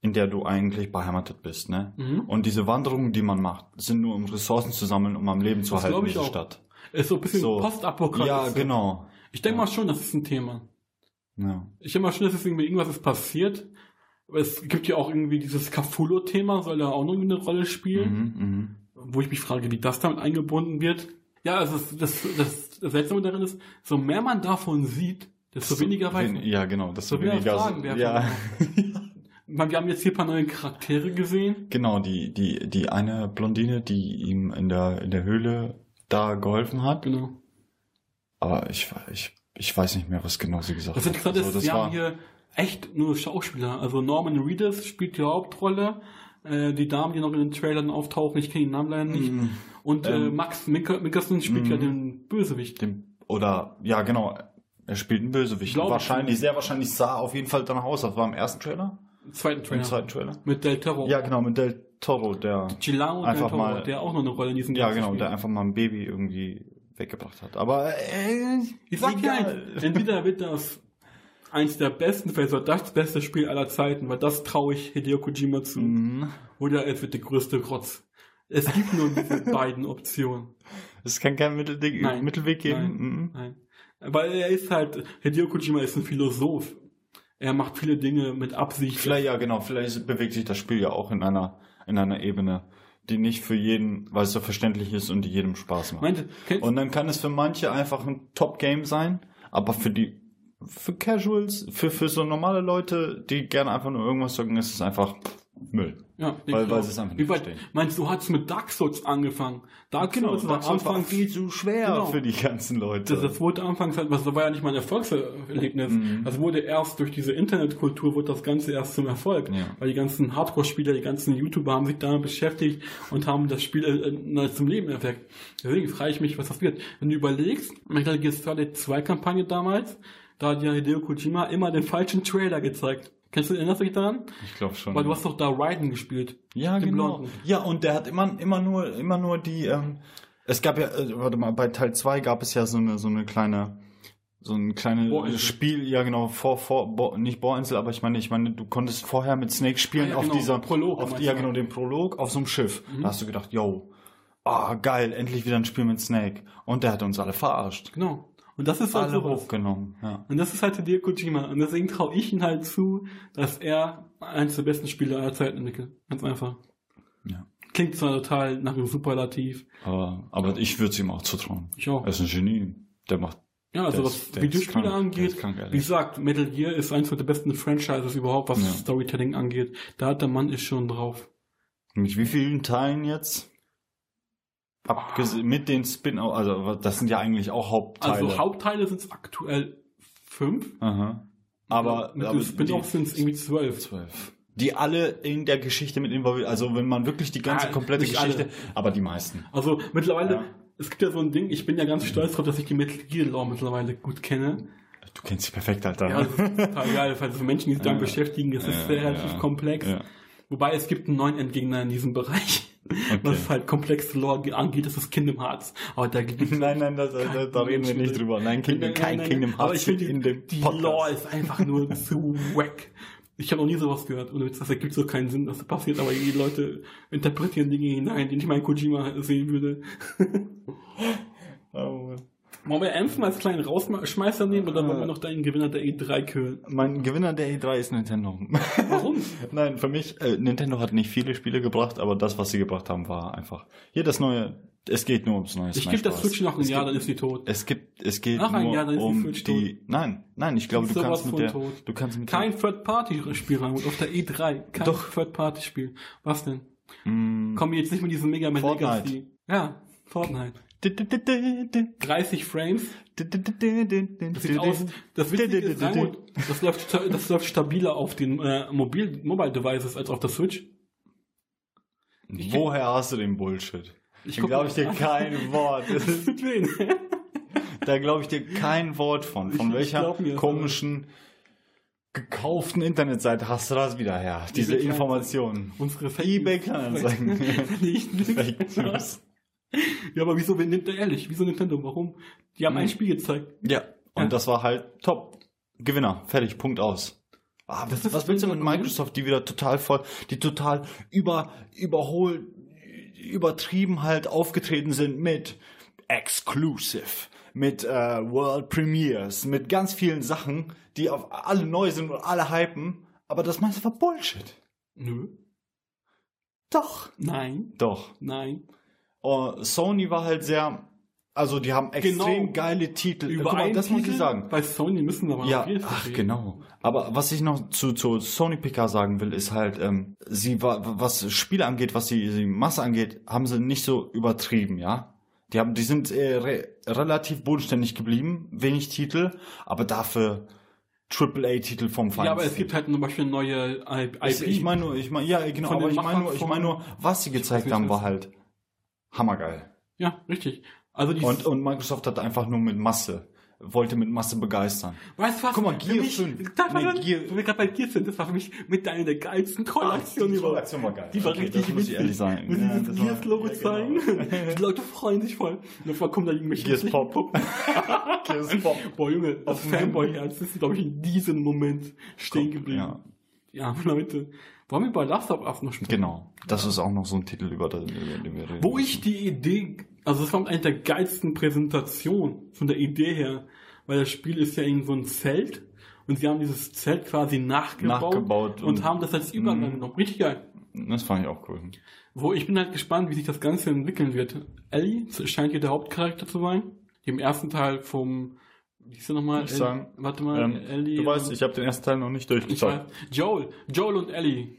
Speaker 2: in der du eigentlich beheimatet bist, ne?
Speaker 1: Mhm.
Speaker 2: Und diese Wanderungen, die man macht, sind nur um Ressourcen zu sammeln, um am Leben zu
Speaker 1: Das
Speaker 2: halten, diese
Speaker 1: auch.
Speaker 2: Stadt.
Speaker 1: Ist so ein bisschen
Speaker 2: So.
Speaker 1: Postapokalypse.
Speaker 2: Ja, genau.
Speaker 1: Ich denke mal schon, das ist ein Thema.
Speaker 2: Ja.
Speaker 1: Ich denke mal schon, dass es irgendwie irgendwas ist passiert. Es gibt ja auch irgendwie dieses Cthulhu-Thema, soll da auch noch eine Rolle spielen.
Speaker 2: Mhm, mhm.
Speaker 1: Wo ich mich frage, wie das damit eingebunden wird. Ja, also das, das, das, Seltsame darin ist, so mehr man davon sieht, desto weniger weiß man.
Speaker 2: Ja, genau, desto
Speaker 1: So
Speaker 2: weniger.
Speaker 1: Fragen werfen
Speaker 2: ja.
Speaker 1: Meine, Wir haben jetzt hier ein paar neue Charaktere gesehen.
Speaker 2: genau, die, die, die eine Blondine, die ihm in der, in der Höhle da geholfen hat.
Speaker 1: Genau.
Speaker 2: Aber ich, ich, ich weiß nicht mehr, was genau sie gesagt
Speaker 1: Das
Speaker 2: hat.
Speaker 1: Interessante ist,
Speaker 2: Also, das
Speaker 1: wir
Speaker 2: war,
Speaker 1: haben hier echt nur Schauspieler. Also Norman Reedus spielt die Hauptrolle. Äh, die Damen, die noch in den Trailern auftauchen, ich kenne den Namen leider nicht.
Speaker 2: Mhm.
Speaker 1: Und äh,
Speaker 2: Ähm,
Speaker 1: Max Mick- Mickelson spielt
Speaker 2: mhm.
Speaker 1: ja den Bösewicht.
Speaker 2: dem, oder, ja, genau. Er spielt einen Bösewicht.
Speaker 1: Glaub ich
Speaker 2: wahrscheinlich, sehr wahrscheinlich sah auf jeden Fall danach aus. Das war im ersten Trailer?
Speaker 1: Im zweiten
Speaker 2: Im
Speaker 1: Trailer.
Speaker 2: zweiten Trailer?
Speaker 1: Mit Del Toro.
Speaker 2: Ja, genau, mit Del Toro, der,
Speaker 1: Gilao Del
Speaker 2: Einfach
Speaker 1: Toro,
Speaker 2: mal-
Speaker 1: der auch noch eine Rolle in diesem
Speaker 2: ja,
Speaker 1: Ganzen
Speaker 2: genau,
Speaker 1: spielt.
Speaker 2: der einfach mal ein Baby irgendwie weggebracht hat. Aber, äh,
Speaker 1: Ich sag eins, entweder wird das eins der besten, vielleicht sogar das beste Spiel aller Zeiten, weil das traue ich Hideo Kojima zu.
Speaker 2: Mhm.
Speaker 1: Oder es wird der größte Rotz. Es gibt nur diese beiden Optionen.
Speaker 2: Es kann keinen Mittelding,
Speaker 1: Nein.
Speaker 2: Mittelweg geben.
Speaker 1: Nein.
Speaker 2: Mhm.
Speaker 1: Nein. Weil er ist halt, Hideo Kojima ist ein Philosoph. Er macht viele Dinge mit Absicht.
Speaker 2: Vielleicht, ja, genau, vielleicht bewegt sich das Spiel ja auch in einer, in einer Ebene, die nicht für jeden, weil es so verständlich ist und die jedem Spaß macht.
Speaker 1: Kennst,
Speaker 2: Und dann kann es für manche einfach ein Top-Game sein, aber für die, für Casuals, für, für so normale Leute, die gerne einfach nur irgendwas sagen, ist es einfach Müll.
Speaker 1: ja,
Speaker 2: weil- weil sie es einfach nicht
Speaker 1: weit-
Speaker 2: verstehen.
Speaker 1: Meinst du, du hast mit Dark Souls angefangen? Dark Souls war
Speaker 2: Dark Souls war
Speaker 1: anfangs
Speaker 2: viel zu schwer
Speaker 1: Genau.
Speaker 2: für die ganzen Leute.
Speaker 1: Das, das wurde anfangs halt, was das war ja nicht mal ein Erfolgserlebnis.
Speaker 2: Mhm.
Speaker 1: Das wurde erst durch diese Internetkultur wurde das Ganze erst zum Erfolg.
Speaker 2: Ja.
Speaker 1: Weil die ganzen Hardcore-Spieler, die ganzen YouTuber haben sich damit beschäftigt und haben das Spiel äh, neu zum Leben erweckt. Deswegen frage ich mich, was das wird. Wenn du überlegst, Metal Gear Solid 2 Kampagne damals, da hat ja Hideo Kojima immer den falschen Trailer gezeigt. Kennst du, erinnerst dich daran?
Speaker 2: ich glaube schon.
Speaker 1: Weil du hast doch da Raiden gespielt.
Speaker 2: Ja, genau.
Speaker 1: Blonden.
Speaker 2: Ja, und der hat immer, immer nur, immer nur die, ähm, es gab ja, äh, warte mal, bei Teil 2 gab es ja so eine, so eine kleine, so ein kleines
Speaker 1: Bohrinsel.
Speaker 2: Spiel, ja genau, vor, vor, Bo, nicht Bohrinsel, aber ich meine, ich meine, du konntest vorher mit Snake spielen
Speaker 1: Ah, ja,
Speaker 2: auf
Speaker 1: genau,
Speaker 2: dieser,
Speaker 1: Prolog
Speaker 2: auf, ja genau, den Prolog auf so einem Schiff.
Speaker 1: Mhm.
Speaker 2: Da hast du gedacht, yo, ah, geil, endlich wieder ein Spiel mit Snake. Und der hat uns alle verarscht.
Speaker 1: Genau. Und das ist halt sowas.
Speaker 2: hochgenommen, ja.
Speaker 1: Und das ist halt Hideo Kojima. Und deswegen traue ich ihn halt zu, dass er eines der besten Spiele aller Zeiten entwickelt. Ganz einfach.
Speaker 2: ja.
Speaker 1: Klingt zwar total nach einem Superlativ.
Speaker 2: Aber, aber ich würde es ihm auch zutrauen.
Speaker 1: Ich auch.
Speaker 2: Er ist ein Genie. Der macht,
Speaker 1: Ja, also
Speaker 2: der
Speaker 1: was
Speaker 2: ist- der
Speaker 1: Videospiele
Speaker 2: krank. Der
Speaker 1: angeht,
Speaker 2: krank,
Speaker 1: wie gesagt, Metal Gear ist eines der besten Franchises überhaupt, was
Speaker 2: Ja.
Speaker 1: Storytelling angeht. Da hat der Mann ist schon drauf.
Speaker 2: Mit wie vielen Teilen jetzt? Abgese mit den Spin also das sind ja eigentlich auch Hauptteile.
Speaker 1: Also Hauptteile sind es aktuell fünf.
Speaker 2: Aha. Aber,
Speaker 1: mit
Speaker 2: aber
Speaker 1: den Spin-offs sind es irgendwie zwölf.
Speaker 2: zwölf. Die alle in der Geschichte mit involviert, also wenn man wirklich die ganze
Speaker 1: Ah,
Speaker 2: komplette Geschichte,
Speaker 1: alle.
Speaker 2: aber die meisten.
Speaker 1: Also mittlerweile,
Speaker 2: Ja.
Speaker 1: es gibt ja so ein Ding, ich bin ja ganz stolz drauf, dass ich die Metal Gear Lore mittlerweile gut kenne.
Speaker 2: Du kennst sie perfekt, Alter.
Speaker 1: Ja, das ist total geil, weil so Menschen, die sich damit
Speaker 2: Ja.
Speaker 1: beschäftigen, das ist
Speaker 2: Ja,
Speaker 1: sehr relativ komplex.
Speaker 2: Ja.
Speaker 1: Wobei es gibt einen neuen Endgegner in diesem Bereich. Was halt komplexe Lore angeht, das ist Kingdom Hearts. Aber da gibt
Speaker 2: Nein, nein, das, da, da reden wir nicht drüber. Nein, Kingdom, kein Kingdom Hearts
Speaker 1: Aber ich finde,
Speaker 2: in dem
Speaker 1: die
Speaker 2: Podcast.
Speaker 1: Lore ist einfach nur zu wack. Ich habe noch nie sowas gehört. Und das ergibt so keinen Sinn, dass das passiert. Aber die Leute interpretieren Dinge hinein, die nicht mal in Kojima sehen würde.
Speaker 2: Oh, Mann.
Speaker 1: Wollen wir Anthem als kleinen Rausschmeißer nehmen oder wollen wir noch deinen Gewinner der E3 kühlen?
Speaker 2: mein Gewinner der E3 ist Nintendo.
Speaker 1: Warum?
Speaker 2: Nein, für mich, äh, Nintendo hat nicht viele Spiele gebracht, aber das, was sie gebracht haben, war einfach. Hier das neue, es geht nur ums neue
Speaker 1: Ich gebe das. Switch noch ein
Speaker 2: Es
Speaker 1: Jahr,
Speaker 2: gibt-
Speaker 1: dann ist sie tot.
Speaker 2: Es gibt, es geht
Speaker 1: Nach
Speaker 2: nur
Speaker 1: Jahr, dann ist die
Speaker 2: um
Speaker 1: Switch
Speaker 2: die, nein, nein, ich glaube,
Speaker 1: Die
Speaker 2: du kannst mit der,
Speaker 1: tot.
Speaker 2: du kannst mit
Speaker 1: Kein Third-Party-Spiel rein auf der E3. Kein
Speaker 2: Doch.
Speaker 1: Third-Party-Spiel. Was denn?
Speaker 2: mm,
Speaker 1: Kommen wir jetzt nicht mit diesem Mega Man
Speaker 2: Fortnite.
Speaker 1: Legacy. Ja, Fortnite.
Speaker 2: Das
Speaker 1: 30 Frames. Das sieht aus. Das Witzige ist, Raimund, das läuft, das läuft stabiler auf den äh, Mobil Mobile Devices als auf der Switch.
Speaker 2: Woher hast du den Bullshit?
Speaker 1: Ich
Speaker 2: glaube ich dir
Speaker 1: an.
Speaker 2: kein Wort. Da glaube ich dir kein Wort von. Von
Speaker 1: Ich- ich
Speaker 2: welcher
Speaker 1: das
Speaker 2: komischen gekauften Internetseite hast du das wieder her? Diese. Informationen.
Speaker 1: Unsere Fake
Speaker 2: eBay. Kleinanzeigen.
Speaker 1: Nicht-
Speaker 2: Fake News.
Speaker 1: Ja, aber wieso Nintendo ehrlich? Wieso Nintendo? Warum? Die haben ein
Speaker 2: Hm.
Speaker 1: Spiel gezeigt.
Speaker 2: Ja, und
Speaker 1: Ja.
Speaker 2: das war halt top. Gewinner, fertig, Punkt aus. Ah, was, was willst du mit
Speaker 1: Argument?
Speaker 2: Microsoft, die wieder total voll, die total über, überholt, übertrieben halt aufgetreten sind mit Exclusive, mit äh, World Premiers, mit ganz vielen Sachen, die auf alle neu sind und alle hypen, aber das meiste war Bullshit.
Speaker 1: Nö.
Speaker 2: Doch.
Speaker 1: Nein.
Speaker 2: Doch.
Speaker 1: Nein.
Speaker 2: Uh, Sony war halt sehr, also die haben extrem
Speaker 1: Genau.
Speaker 2: geile Titel.
Speaker 1: Über
Speaker 2: Guck mal, das muss
Speaker 1: Titel
Speaker 2: ich sagen.
Speaker 1: Bei Sony müssen wir mal
Speaker 2: Ja,
Speaker 1: jeden
Speaker 2: ach genau. Aber was ich noch zu, zu Sony PK sagen will, ist halt, ähm, sie war, was Spiele angeht, was die, die Masse angeht, haben sie nicht so übertrieben, ja. Die haben, die sind äh, re relativ bodenständig geblieben, wenig Titel, aber dafür AAA-Titel vom Feinsten.
Speaker 1: Ja, aber es gibt halt zum Beispiel neue IP.
Speaker 2: Ich, meine nur, ich meine, ja, genau, aber ich meine nur, ich meine nur, was sie gezeigt haben, war halt hammergeil.
Speaker 1: ja, richtig. Also die
Speaker 2: Und, und Microsoft hat einfach nur mit Masse, wollte mit Masse begeistern.
Speaker 1: Weißt du was?
Speaker 2: Guck mal, Gear
Speaker 1: mich,
Speaker 2: 5.
Speaker 1: Darf
Speaker 2: Nee,
Speaker 1: man,
Speaker 2: Gear-
Speaker 1: wo wir gerade bei Gear sind, das war für mich mit einer der geilsten Kollektionen
Speaker 2: die. Kollektion war geil.
Speaker 1: Die war
Speaker 2: Okay,
Speaker 1: richtig
Speaker 2: das muss ich ehrlich sagen.
Speaker 1: Sie
Speaker 2: Ja,
Speaker 1: dieses
Speaker 2: das war-
Speaker 1: Gears-Logo
Speaker 2: ja, genau.
Speaker 1: zeigen. Die Leute freuen sich voll. Und auf einmal kommen da irgendwelche
Speaker 2: Gears Pop.
Speaker 1: Puppen.
Speaker 2: Gears Pop.
Speaker 1: Boah, Junge, das Fanboy-Herz ist, glaube ich, in diesem Moment stehen geblieben.
Speaker 2: Ja,
Speaker 1: Ja, Leute. Wollen wir bei Last of Us noch sprechen?
Speaker 2: genau. Das ist auch noch so ein Titel, über den, über den wir reden.
Speaker 1: Wo ich die Idee, also es war eine der geilsten Präsentationen von der Idee her, weil das Spiel ist ja in so ein Zelt und sie haben dieses Zelt quasi nachgebaut,
Speaker 2: Nachgebaut
Speaker 1: und,
Speaker 2: und-
Speaker 1: haben das als Übergang
Speaker 2: Mhm.
Speaker 1: genommen. Richtig geil.
Speaker 2: Das fand ich auch cool.
Speaker 1: Wo ich bin halt gespannt, wie sich das Ganze entwickeln wird. Ellie scheint hier der Hauptcharakter zu sein, die im ersten Teil vom, hieß er nochmal?
Speaker 2: Ich sagen,
Speaker 1: Warte mal,
Speaker 2: Ähm,
Speaker 1: Ellie.
Speaker 2: du weißt, ich habe den ersten Teil noch nicht durchgeschaut.
Speaker 1: Joel, Joel und Ellie.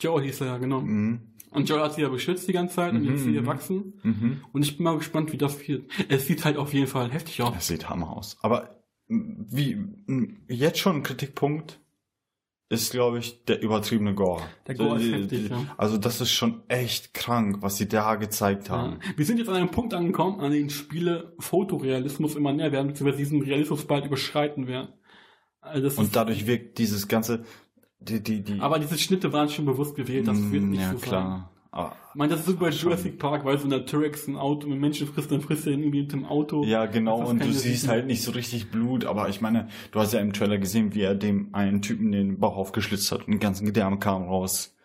Speaker 1: Joel hieß er ja, genau.
Speaker 2: Mhm.
Speaker 1: Und Joel hat sie ja beschützt die ganze Zeit und
Speaker 2: Mhm,
Speaker 1: jetzt ist sie
Speaker 2: mhm.
Speaker 1: erwachsen.
Speaker 2: Mhm.
Speaker 1: Und ich bin mal gespannt, wie das wird. Es sieht halt auf jeden Fall heftig aus.
Speaker 2: Das sieht hammer aus. Aber wie jetzt schon ein Kritikpunkt ist, glaube ich, der übertriebene Gore.
Speaker 1: Der Gore ist
Speaker 2: Die-
Speaker 1: heftig, ja.
Speaker 2: Also das ist schon echt krank, was sie da gezeigt haben.
Speaker 1: Ja. Wir sind jetzt an einem Punkt angekommen, an dem Spiele Fotorealismus immer näher werden, beziehungsweise diesen Realismus bald überschreiten werden. Also
Speaker 2: Und
Speaker 1: ist,
Speaker 2: dadurch wirkt dieses ganze, die, die, die.
Speaker 1: aber diese Schnitte waren schon bewusst gewählt, das wird
Speaker 2: Mm,
Speaker 1: nicht
Speaker 2: ja,
Speaker 1: so sein.
Speaker 2: Aber,
Speaker 1: Ich meine, das ist so bei Jurassic Park, weil so ein T-Rex ein Auto mit Menschen frisst, dann frisst er ihn irgendwie mit dem Auto.
Speaker 2: ja, genau. Und du siehst halt nicht so richtig Blut. Aber ich meine, du hast ja im Trailer gesehen, wie er dem einen Typen den Bauch aufgeschlitzt hat und die ganzen Gedärme kamen raus.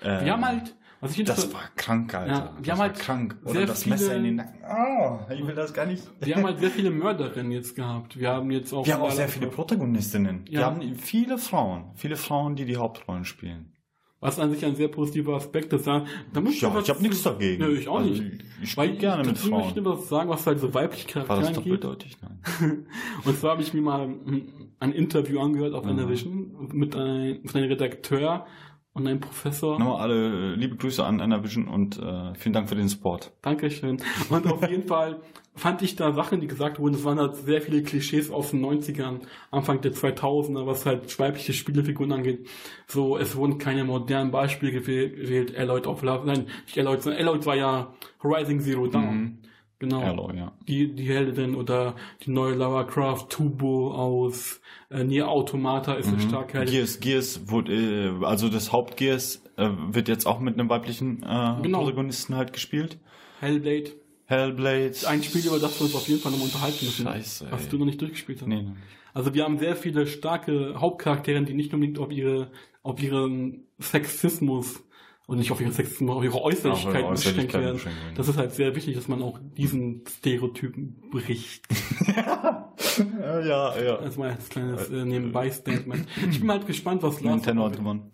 Speaker 2: Äh,
Speaker 1: Wir haben halt, was ich
Speaker 2: Das war krank, Alter.
Speaker 1: Ja, wir
Speaker 2: das
Speaker 1: haben halt
Speaker 2: krank. Oder das
Speaker 1: viele-
Speaker 2: Messer in den Nacken. Ah, ich will das gar nicht.
Speaker 1: wir haben halt sehr viele Mörderinnen jetzt gehabt. Wir haben jetzt auch,
Speaker 2: Wir haben auch sehr viele Protagonistinnen. Wir
Speaker 1: Ja.
Speaker 2: haben viele Frauen. Viele Frauen, die die Hauptrollen spielen.
Speaker 1: Was an sich ein sehr positiver Aspekt ist. Da, da muss
Speaker 2: Ja,
Speaker 1: was-
Speaker 2: ich habe nichts dagegen.
Speaker 1: Nö, ich auch
Speaker 2: Also,
Speaker 1: nicht.
Speaker 2: Ich
Speaker 1: Weil
Speaker 2: spiele gerne mit
Speaker 1: möchte
Speaker 2: Frauen.
Speaker 1: ich was sagen, was halt so weibliche
Speaker 2: War das
Speaker 1: Charaktere
Speaker 2: doppeldeutig? Nein.
Speaker 1: Und zwar habe ich mir mal ein, ein Interview angehört auf
Speaker 2: Mhm.
Speaker 1: Anavision mit einem, mit einem Redakteur und einem Professor.
Speaker 2: Nochmal alle äh, liebe Grüße an Anavision und äh, vielen Dank für den Support.
Speaker 1: Dankeschön. Und auf jeden Fall fand ich da Sachen, die gesagt wurden, es waren halt sehr viele Klischees aus den 90ern, Anfang der 2000er, was halt weibliche Spielefiguren angeht. So, es wurden keine modernen Beispiele gewäh- gewählt. Alloy of Love, nein, nicht Alloy, sondern Alloy war ja Rising Zero Dawn.
Speaker 2: Mhm.
Speaker 1: Genau.
Speaker 2: Hello, ja.
Speaker 1: Die, die Heldin oder die neue Lara Croft Tubo aus äh, Nier Automata ist eine starke Heldin.
Speaker 2: Gears, Gears wurde, äh, also das Hauptgears äh, wird jetzt auch mit einem weiblichen äh,
Speaker 1: Genau.
Speaker 2: Protagonisten halt gespielt.
Speaker 1: Hellblade.
Speaker 2: Hellblade.
Speaker 1: Ein Spiel, über das wir uns auf jeden Fall noch unterhalten müssen.
Speaker 2: Scheiße, ey.
Speaker 1: Was du noch nicht durchgespielt hast.
Speaker 2: Nee, nee.
Speaker 1: Also wir haben sehr viele starke Hauptcharaktere, die nicht unbedingt auf ihre, auf ihren Sexismus und nicht auf ihren Sexismus, auf ihre Äußerlichkeiten
Speaker 2: Auf ihre
Speaker 1: beschränkt werden.
Speaker 2: beschränkt werden.
Speaker 1: Das ist halt sehr wichtig, dass man auch diesen Stereotypen bricht.
Speaker 2: ja, ja.
Speaker 1: Das war als kleines äh, Nebenbei-Statement. Ich bin halt gespannt, was Last
Speaker 2: Nintendo hat gewonnen.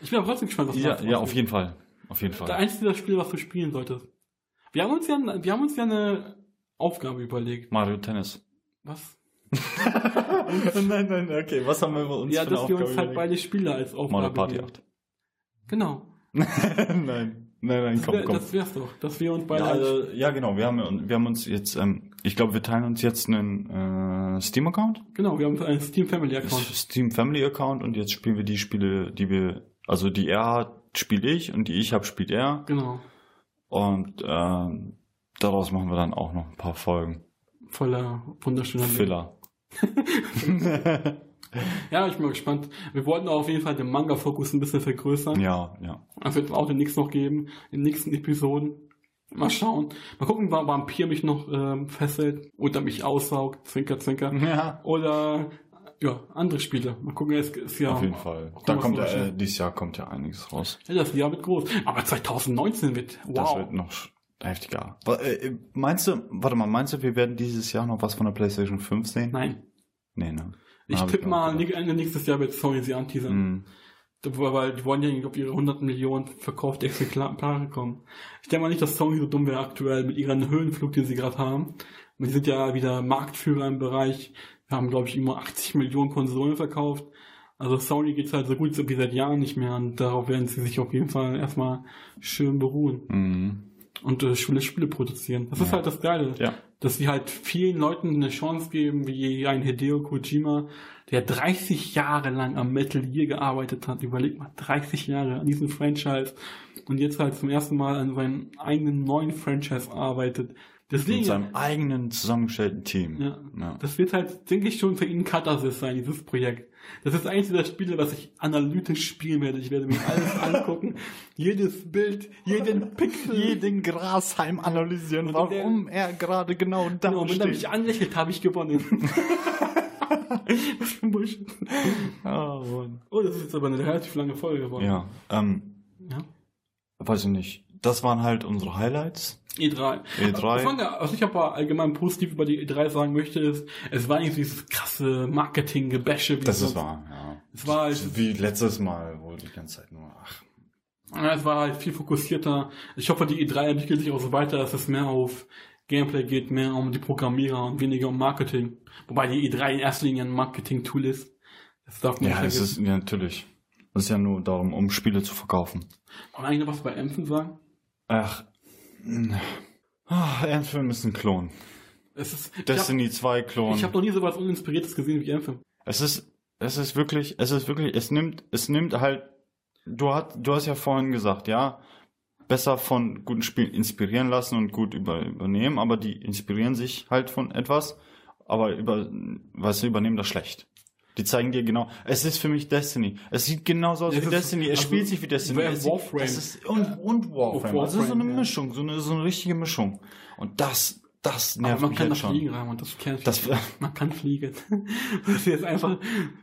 Speaker 1: Ich bin aber trotzdem gespannt, was
Speaker 2: Ja,
Speaker 1: Last
Speaker 2: ja, auf jeden Fall. Auf jeden
Speaker 1: Der
Speaker 2: Fall.
Speaker 1: einzige Spiel, was du spielen solltest. Wir haben uns ja, wir haben uns ja eine Aufgabe überlegt.
Speaker 2: Mario Tennis.
Speaker 1: Was?
Speaker 2: nein, nein, okay. Was haben wir über uns
Speaker 1: ja,
Speaker 2: für eine
Speaker 1: dass wir uns halt
Speaker 2: überlegt?
Speaker 1: beide Spiele als
Speaker 2: Mario
Speaker 1: Aufgabe
Speaker 2: Party
Speaker 1: geben.
Speaker 2: 8.
Speaker 1: Genau.
Speaker 2: nein, nein, nein, komm, komm.
Speaker 1: das wär's doch, dass wir uns beide
Speaker 2: Ja,
Speaker 1: als
Speaker 2: also, ja, genau. Wir haben, wir haben uns jetzt, ähm, ich glaube, wir teilen uns jetzt einen äh, Steam-Account,
Speaker 1: Genau, wir haben einen Steam Family Account.
Speaker 2: Steam Family Account und jetzt spielen wir die Spiele, die wir, also die er hat, spiele ich und die ich habe, spielt er.
Speaker 1: Genau.
Speaker 2: Und ähm, daraus machen wir dann auch noch ein paar Folgen.
Speaker 1: Voller wunderschöner
Speaker 2: Filler.
Speaker 1: Ja, ich bin mal gespannt. Wir wollten auf jeden Fall den Manga-Fokus ein bisschen vergrößern.
Speaker 2: ja, ja.
Speaker 1: Das wird es auch demnächst noch geben, in den nächsten Episoden. Mal schauen. Mal gucken, wann Vampir mich noch ähm, fesselt oder mich aussaugt, zwinker, zwinker.
Speaker 2: Ja.
Speaker 1: Oder ja, andere Spiele. Mal gucken, es ist ja.
Speaker 2: Auf jeden Fall.
Speaker 1: Gucken,
Speaker 2: Da kommt ja, äh, dieses Jahr kommt ja einiges raus.
Speaker 1: Ja, das Jahr wird groß. Aber 2019 wird.
Speaker 2: Das
Speaker 1: Wow.
Speaker 2: wird noch heftiger. Wa- äh, Meinst du, warte mal, meinst du, wir werden dieses Jahr noch was von der PlayStation 5 sehen?
Speaker 1: Nein.
Speaker 2: Nee, ne?
Speaker 1: Ich
Speaker 2: Hab
Speaker 1: tippe mal,
Speaker 2: gedacht.
Speaker 1: Ende nächstes Jahr wird Sony sie anteasern.
Speaker 2: Mhm.
Speaker 1: Weil die wollen ja auf ihre 100 Millionen verkaufte Exemplare kommen. Ich denke mal nicht, dass Sony so dumm wäre aktuell mit ihren Höhenflug, den sie gerade haben. Und die sind ja wieder Marktführer im Bereich. Wir haben, glaube ich, immer 80 Millionen Konsolen verkauft. Also Sony geht's halt so gut wie seit Jahren nicht mehr und darauf werden sie sich auf jeden Fall erstmal schön beruhen
Speaker 2: Mhm.
Speaker 1: und äh, Spiele, Spiele produzieren. Das ist halt das Geile,
Speaker 2: Ja.
Speaker 1: Dass sie halt vielen Leuten eine Chance geben, wie ein Hideo Kojima, der 30 Jahre lang am Metal Gear gearbeitet hat. Überleg mal, 30 Jahre an diesem Franchise und jetzt halt zum ersten Mal an seinem eigenen neuen Franchise arbeitet. Deswegen,
Speaker 2: Mit seinem eigenen zusammengestellten Team.
Speaker 1: ja,
Speaker 2: Ja.
Speaker 1: das wird halt, denke ich, schon für ihn Katharsis sein, dieses Projekt. Das ist eins dieser Spiele, was ich analytisch spielen werde. Ich werde mir alles angucken, jedes Bild, jeden Pixel.
Speaker 2: Jeden Grashalm analysieren, warum er gerade genau da
Speaker 1: Genau, und wenn er mich
Speaker 2: steht.
Speaker 1: anlächelt, habe ich gewonnen. was für ein Bullshit.
Speaker 2: Oh, Mann.
Speaker 1: Oh, das ist jetzt aber eine relativ lange Folge geworden.
Speaker 2: Ja, ähm,
Speaker 1: Ja.
Speaker 2: weiß ich nicht. Das waren halt unsere Highlights.
Speaker 1: E3.
Speaker 2: E3.
Speaker 1: Was, man ja, was ich aber allgemein positiv über die E3 sagen möchte, ist, es war nicht dieses krasse Marketing-Gebäsche. wie
Speaker 2: Das ist wahr, ja.
Speaker 1: Es war halt,
Speaker 2: Wie letztes Mal, wo die ganze Zeit nur, ach.
Speaker 1: ja, es war halt viel fokussierter. Ich hoffe, die E3 entwickelt sich auch so weiter, dass es mehr auf Gameplay geht, mehr um die Programmierer und weniger um Marketing. Wobei die E3 in erster Linie ein Marketing-Tool ist. Das darf man
Speaker 2: Ja,
Speaker 1: nicht
Speaker 2: es ist, ja, natürlich. Es ist ja nur darum, um Spiele zu verkaufen.
Speaker 1: Wollen wir eigentlich noch was bei Anthem sagen?
Speaker 2: Ach. Ah, Anthem ist ein Klon.
Speaker 1: Es ist, ich hab-
Speaker 2: Destiny 2 Klon.
Speaker 1: Ich habe noch nie so was Uninspiriertes gesehen wie Anthem.
Speaker 2: Es ist, es ist wirklich, es ist wirklich, es nimmt, es nimmt halt, du hast, du hast ja vorhin gesagt, ja, besser von guten Spielen inspirieren lassen und gut über, übernehmen, aber die inspirieren sich halt von etwas, aber über, was übernehmen das schlecht. Die zeigen dir genau, es ist für mich Destiny. Es sieht genauso aus
Speaker 1: Es
Speaker 2: wie
Speaker 1: ist-
Speaker 2: Destiny, es
Speaker 1: also,
Speaker 2: spielt sich wie Destiny. Es sieht-
Speaker 1: Warframe.
Speaker 2: Es ist, und, und Warframe. Also so
Speaker 1: Warframe,
Speaker 2: eine
Speaker 1: ja.
Speaker 2: Mischung, so eine, so eine richtige Mischung. Und das, das nervt
Speaker 1: Aber man
Speaker 2: mich
Speaker 1: kann da
Speaker 2: jetzt schon.
Speaker 1: fliegen, Raimund, das kenn ich.
Speaker 2: Das
Speaker 1: man kann fliegen. Das ist jetzt einfach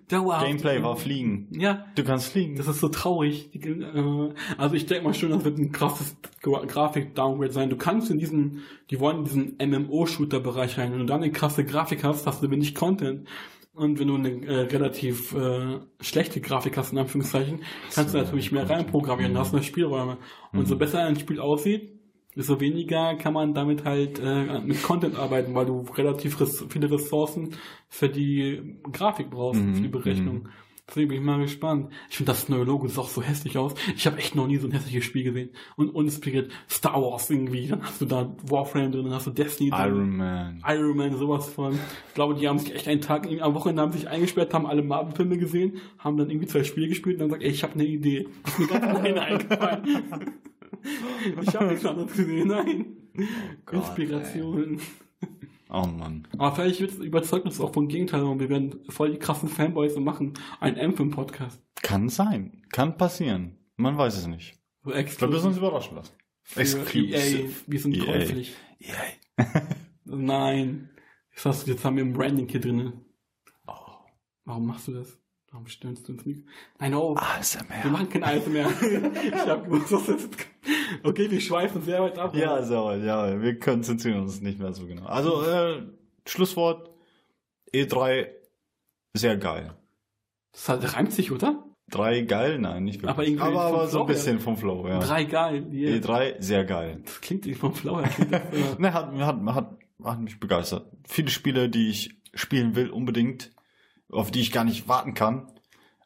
Speaker 1: dauerhaft.
Speaker 2: Gameplay war Fliegen.
Speaker 1: Ja,
Speaker 2: Du kannst fliegen.
Speaker 1: das ist so traurig. Äh, Also ich denke mal schon, das wird ein krasses Gra- Grafik-Downgrade sein. Du kannst in diesen, die wollen in diesen MMO-Shooter-Bereich rein. Wenn du dann eine krasse Grafik hast, hast du wenig Content. Und wenn du eine äh, relativ äh, schlechte Grafik hast, in Anführungszeichen, kannst du natürlich mehr reinprogrammieren, hast mehr Spielräume. Und so besser ein Spiel aussieht, desto weniger kann man damit halt äh, mit Content arbeiten, weil du relativ res viele Ressourcen für die Grafik brauchst, für die Berechnung. Deswegen bin ich mal gespannt. Ich finde das neue Logo sieht auch so hässlich aus. Ich habe echt noch nie so ein hässliches Spiel gesehen. Und uninspiriert Star Wars irgendwie. Dann hast du da Warframe drin, dann hast du Destiny drin.
Speaker 2: Iron Man.
Speaker 1: Iron Man, sowas von. Ich glaube, die haben sich echt einen Tag, irgendwie am Wochenende haben sich eingesperrt, haben alle Marvel-Filme gesehen, haben dann irgendwie zwei Spiele gespielt und dann sagt, ey, ich habe eine Idee. Ist mir ganz alleine eingefallen. ich habe nichts anderes gesehen, nein.
Speaker 2: Gott,
Speaker 1: Inspiration.
Speaker 2: Oh Mann.
Speaker 1: Aber vielleicht wird überzeugt uns auch vom Gegenteil und wir werden voll die krassen Fanboys und machen einen Anthem-Podcast.
Speaker 2: Kann sein. Kann passieren. Man weiß es nicht.
Speaker 1: So
Speaker 2: Wir müssen uns überraschen lassen.
Speaker 1: für EA. Wir sind
Speaker 2: EA.
Speaker 1: käuflich.
Speaker 2: Yay.
Speaker 1: Nein. Jetzt, hast du, jetzt haben wir ein Branding hier drin.
Speaker 2: Oh.
Speaker 1: Warum machst du das? Warum stöhnst du uns nicht? Nein, oh. Wir
Speaker 2: ASMR.
Speaker 1: machen kein mehr. ich hab gewusst, was das. Okay, wir schweifen sehr weit ab.
Speaker 2: Ja, so, ja, wir konzentrieren uns nicht mehr so genau. Also, äh, Schlusswort. E3, sehr geil.
Speaker 1: Das hat, reimt sich, oder?
Speaker 2: Drei geil? Nein, nicht wirklich.
Speaker 1: Aber irgendwie
Speaker 2: aber, aber so ein bisschen vom Flow, ja.
Speaker 1: Drei geil. Yeah.
Speaker 2: E3, sehr geil.
Speaker 1: Das klingt irgendwie vom Flow her.
Speaker 2: Ne, hat, hat, hat, hat mich begeistert. Viele Spiele, die ich spielen will, unbedingt, auf die ich gar nicht warten kann.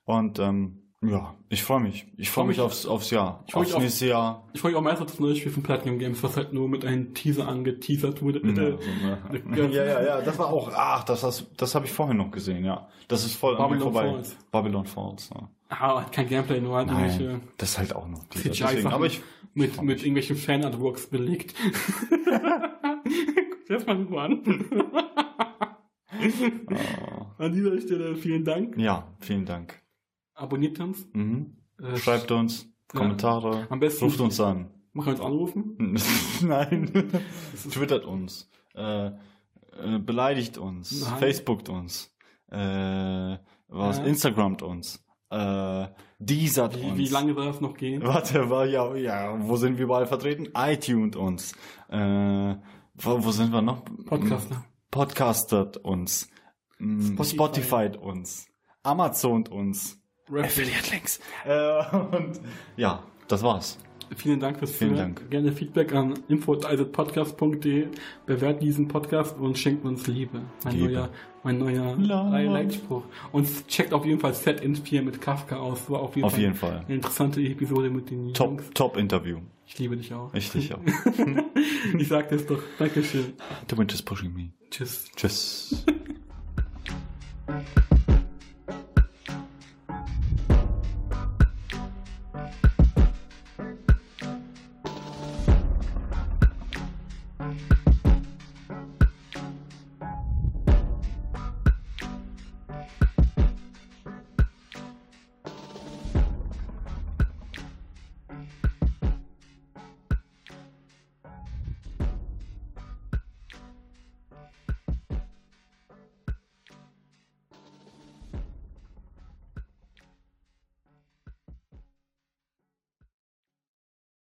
Speaker 2: Und ähm, ja, ich freue mich. Ich freue
Speaker 1: Freu
Speaker 2: mich
Speaker 1: mich-
Speaker 2: aufs, aufs Jahr.
Speaker 1: Ich freu mich
Speaker 2: aufs
Speaker 1: auf-
Speaker 2: nächste Jahr.
Speaker 1: ich freue mich auch meistens auf das neue Spiel von Platinum Games, was halt nur mit einem Teaser angeteasert wurde.
Speaker 2: Ja, ne? ja, ja, ja, das war auch, ach, das, das, das habe ich vorhin noch gesehen, ja. Das ist voll
Speaker 1: Babylon
Speaker 2: vorbei.
Speaker 1: Falls.
Speaker 2: Babylon Falls. Ja.
Speaker 1: Ah, hat kein Gameplay, nur halt irgendwelche
Speaker 2: Nein, das ist halt auch noch.
Speaker 1: CGI-Sachen
Speaker 2: aber ich,
Speaker 1: mit,
Speaker 2: freu
Speaker 1: mit irgendwelchen Fan-Artworks belegt. Guck dir das mal nur an.
Speaker 2: Oh.
Speaker 1: An dieser Stelle vielen Dank.
Speaker 2: ja, vielen Dank.
Speaker 1: Abonniert uns.
Speaker 2: Mhm.
Speaker 1: Äh,
Speaker 2: Schreibt uns
Speaker 1: Ja.
Speaker 2: Kommentare.
Speaker 1: Am besten-
Speaker 2: Ruft uns an.
Speaker 1: Machen wir uns anrufen.
Speaker 2: Nein. Twittert uns. Äh, äh, beleidigt uns.
Speaker 1: Nein.
Speaker 2: Facebookt uns. Äh, was?
Speaker 1: Ja.
Speaker 2: Instagramt uns. Äh, Deezert
Speaker 1: Wie,
Speaker 2: uns.
Speaker 1: wie lange soll das noch gehen?
Speaker 2: Warte, war ja, ja, wo sind wir überall vertreten? iTunes uns. Äh, wo, wo sind wir noch?
Speaker 1: Podcaster.
Speaker 2: Podcastet uns. Mm,
Speaker 1: Spotify.
Speaker 2: Spotify uns. Amazon uns. Affiliate Links. Äh, und ja, das war's.
Speaker 1: Vielen Dank fürs
Speaker 2: Vielen
Speaker 1: Zuhören.
Speaker 2: Dank.
Speaker 1: Gerne Feedback an info.podcast.de. Bewerten diesen Podcast und schenkt uns Liebe. Mein
Speaker 2: Liebe.
Speaker 1: neuer, mein neuer. Leitspruch. Und checkt auf jeden Fall Set in 4 mit Kafka aus. War auf jeden,
Speaker 2: Auf
Speaker 1: Fall,
Speaker 2: jeden Fall.
Speaker 1: eine interessante Episode mit den
Speaker 2: Top,
Speaker 1: Jungs.
Speaker 2: top Interview.
Speaker 1: Ich liebe dich auch.
Speaker 2: Ich dich auch.
Speaker 1: Ich sag das doch. Dankeschön.
Speaker 2: Wind is pushing me.
Speaker 1: Tschüss.
Speaker 2: Tschüss.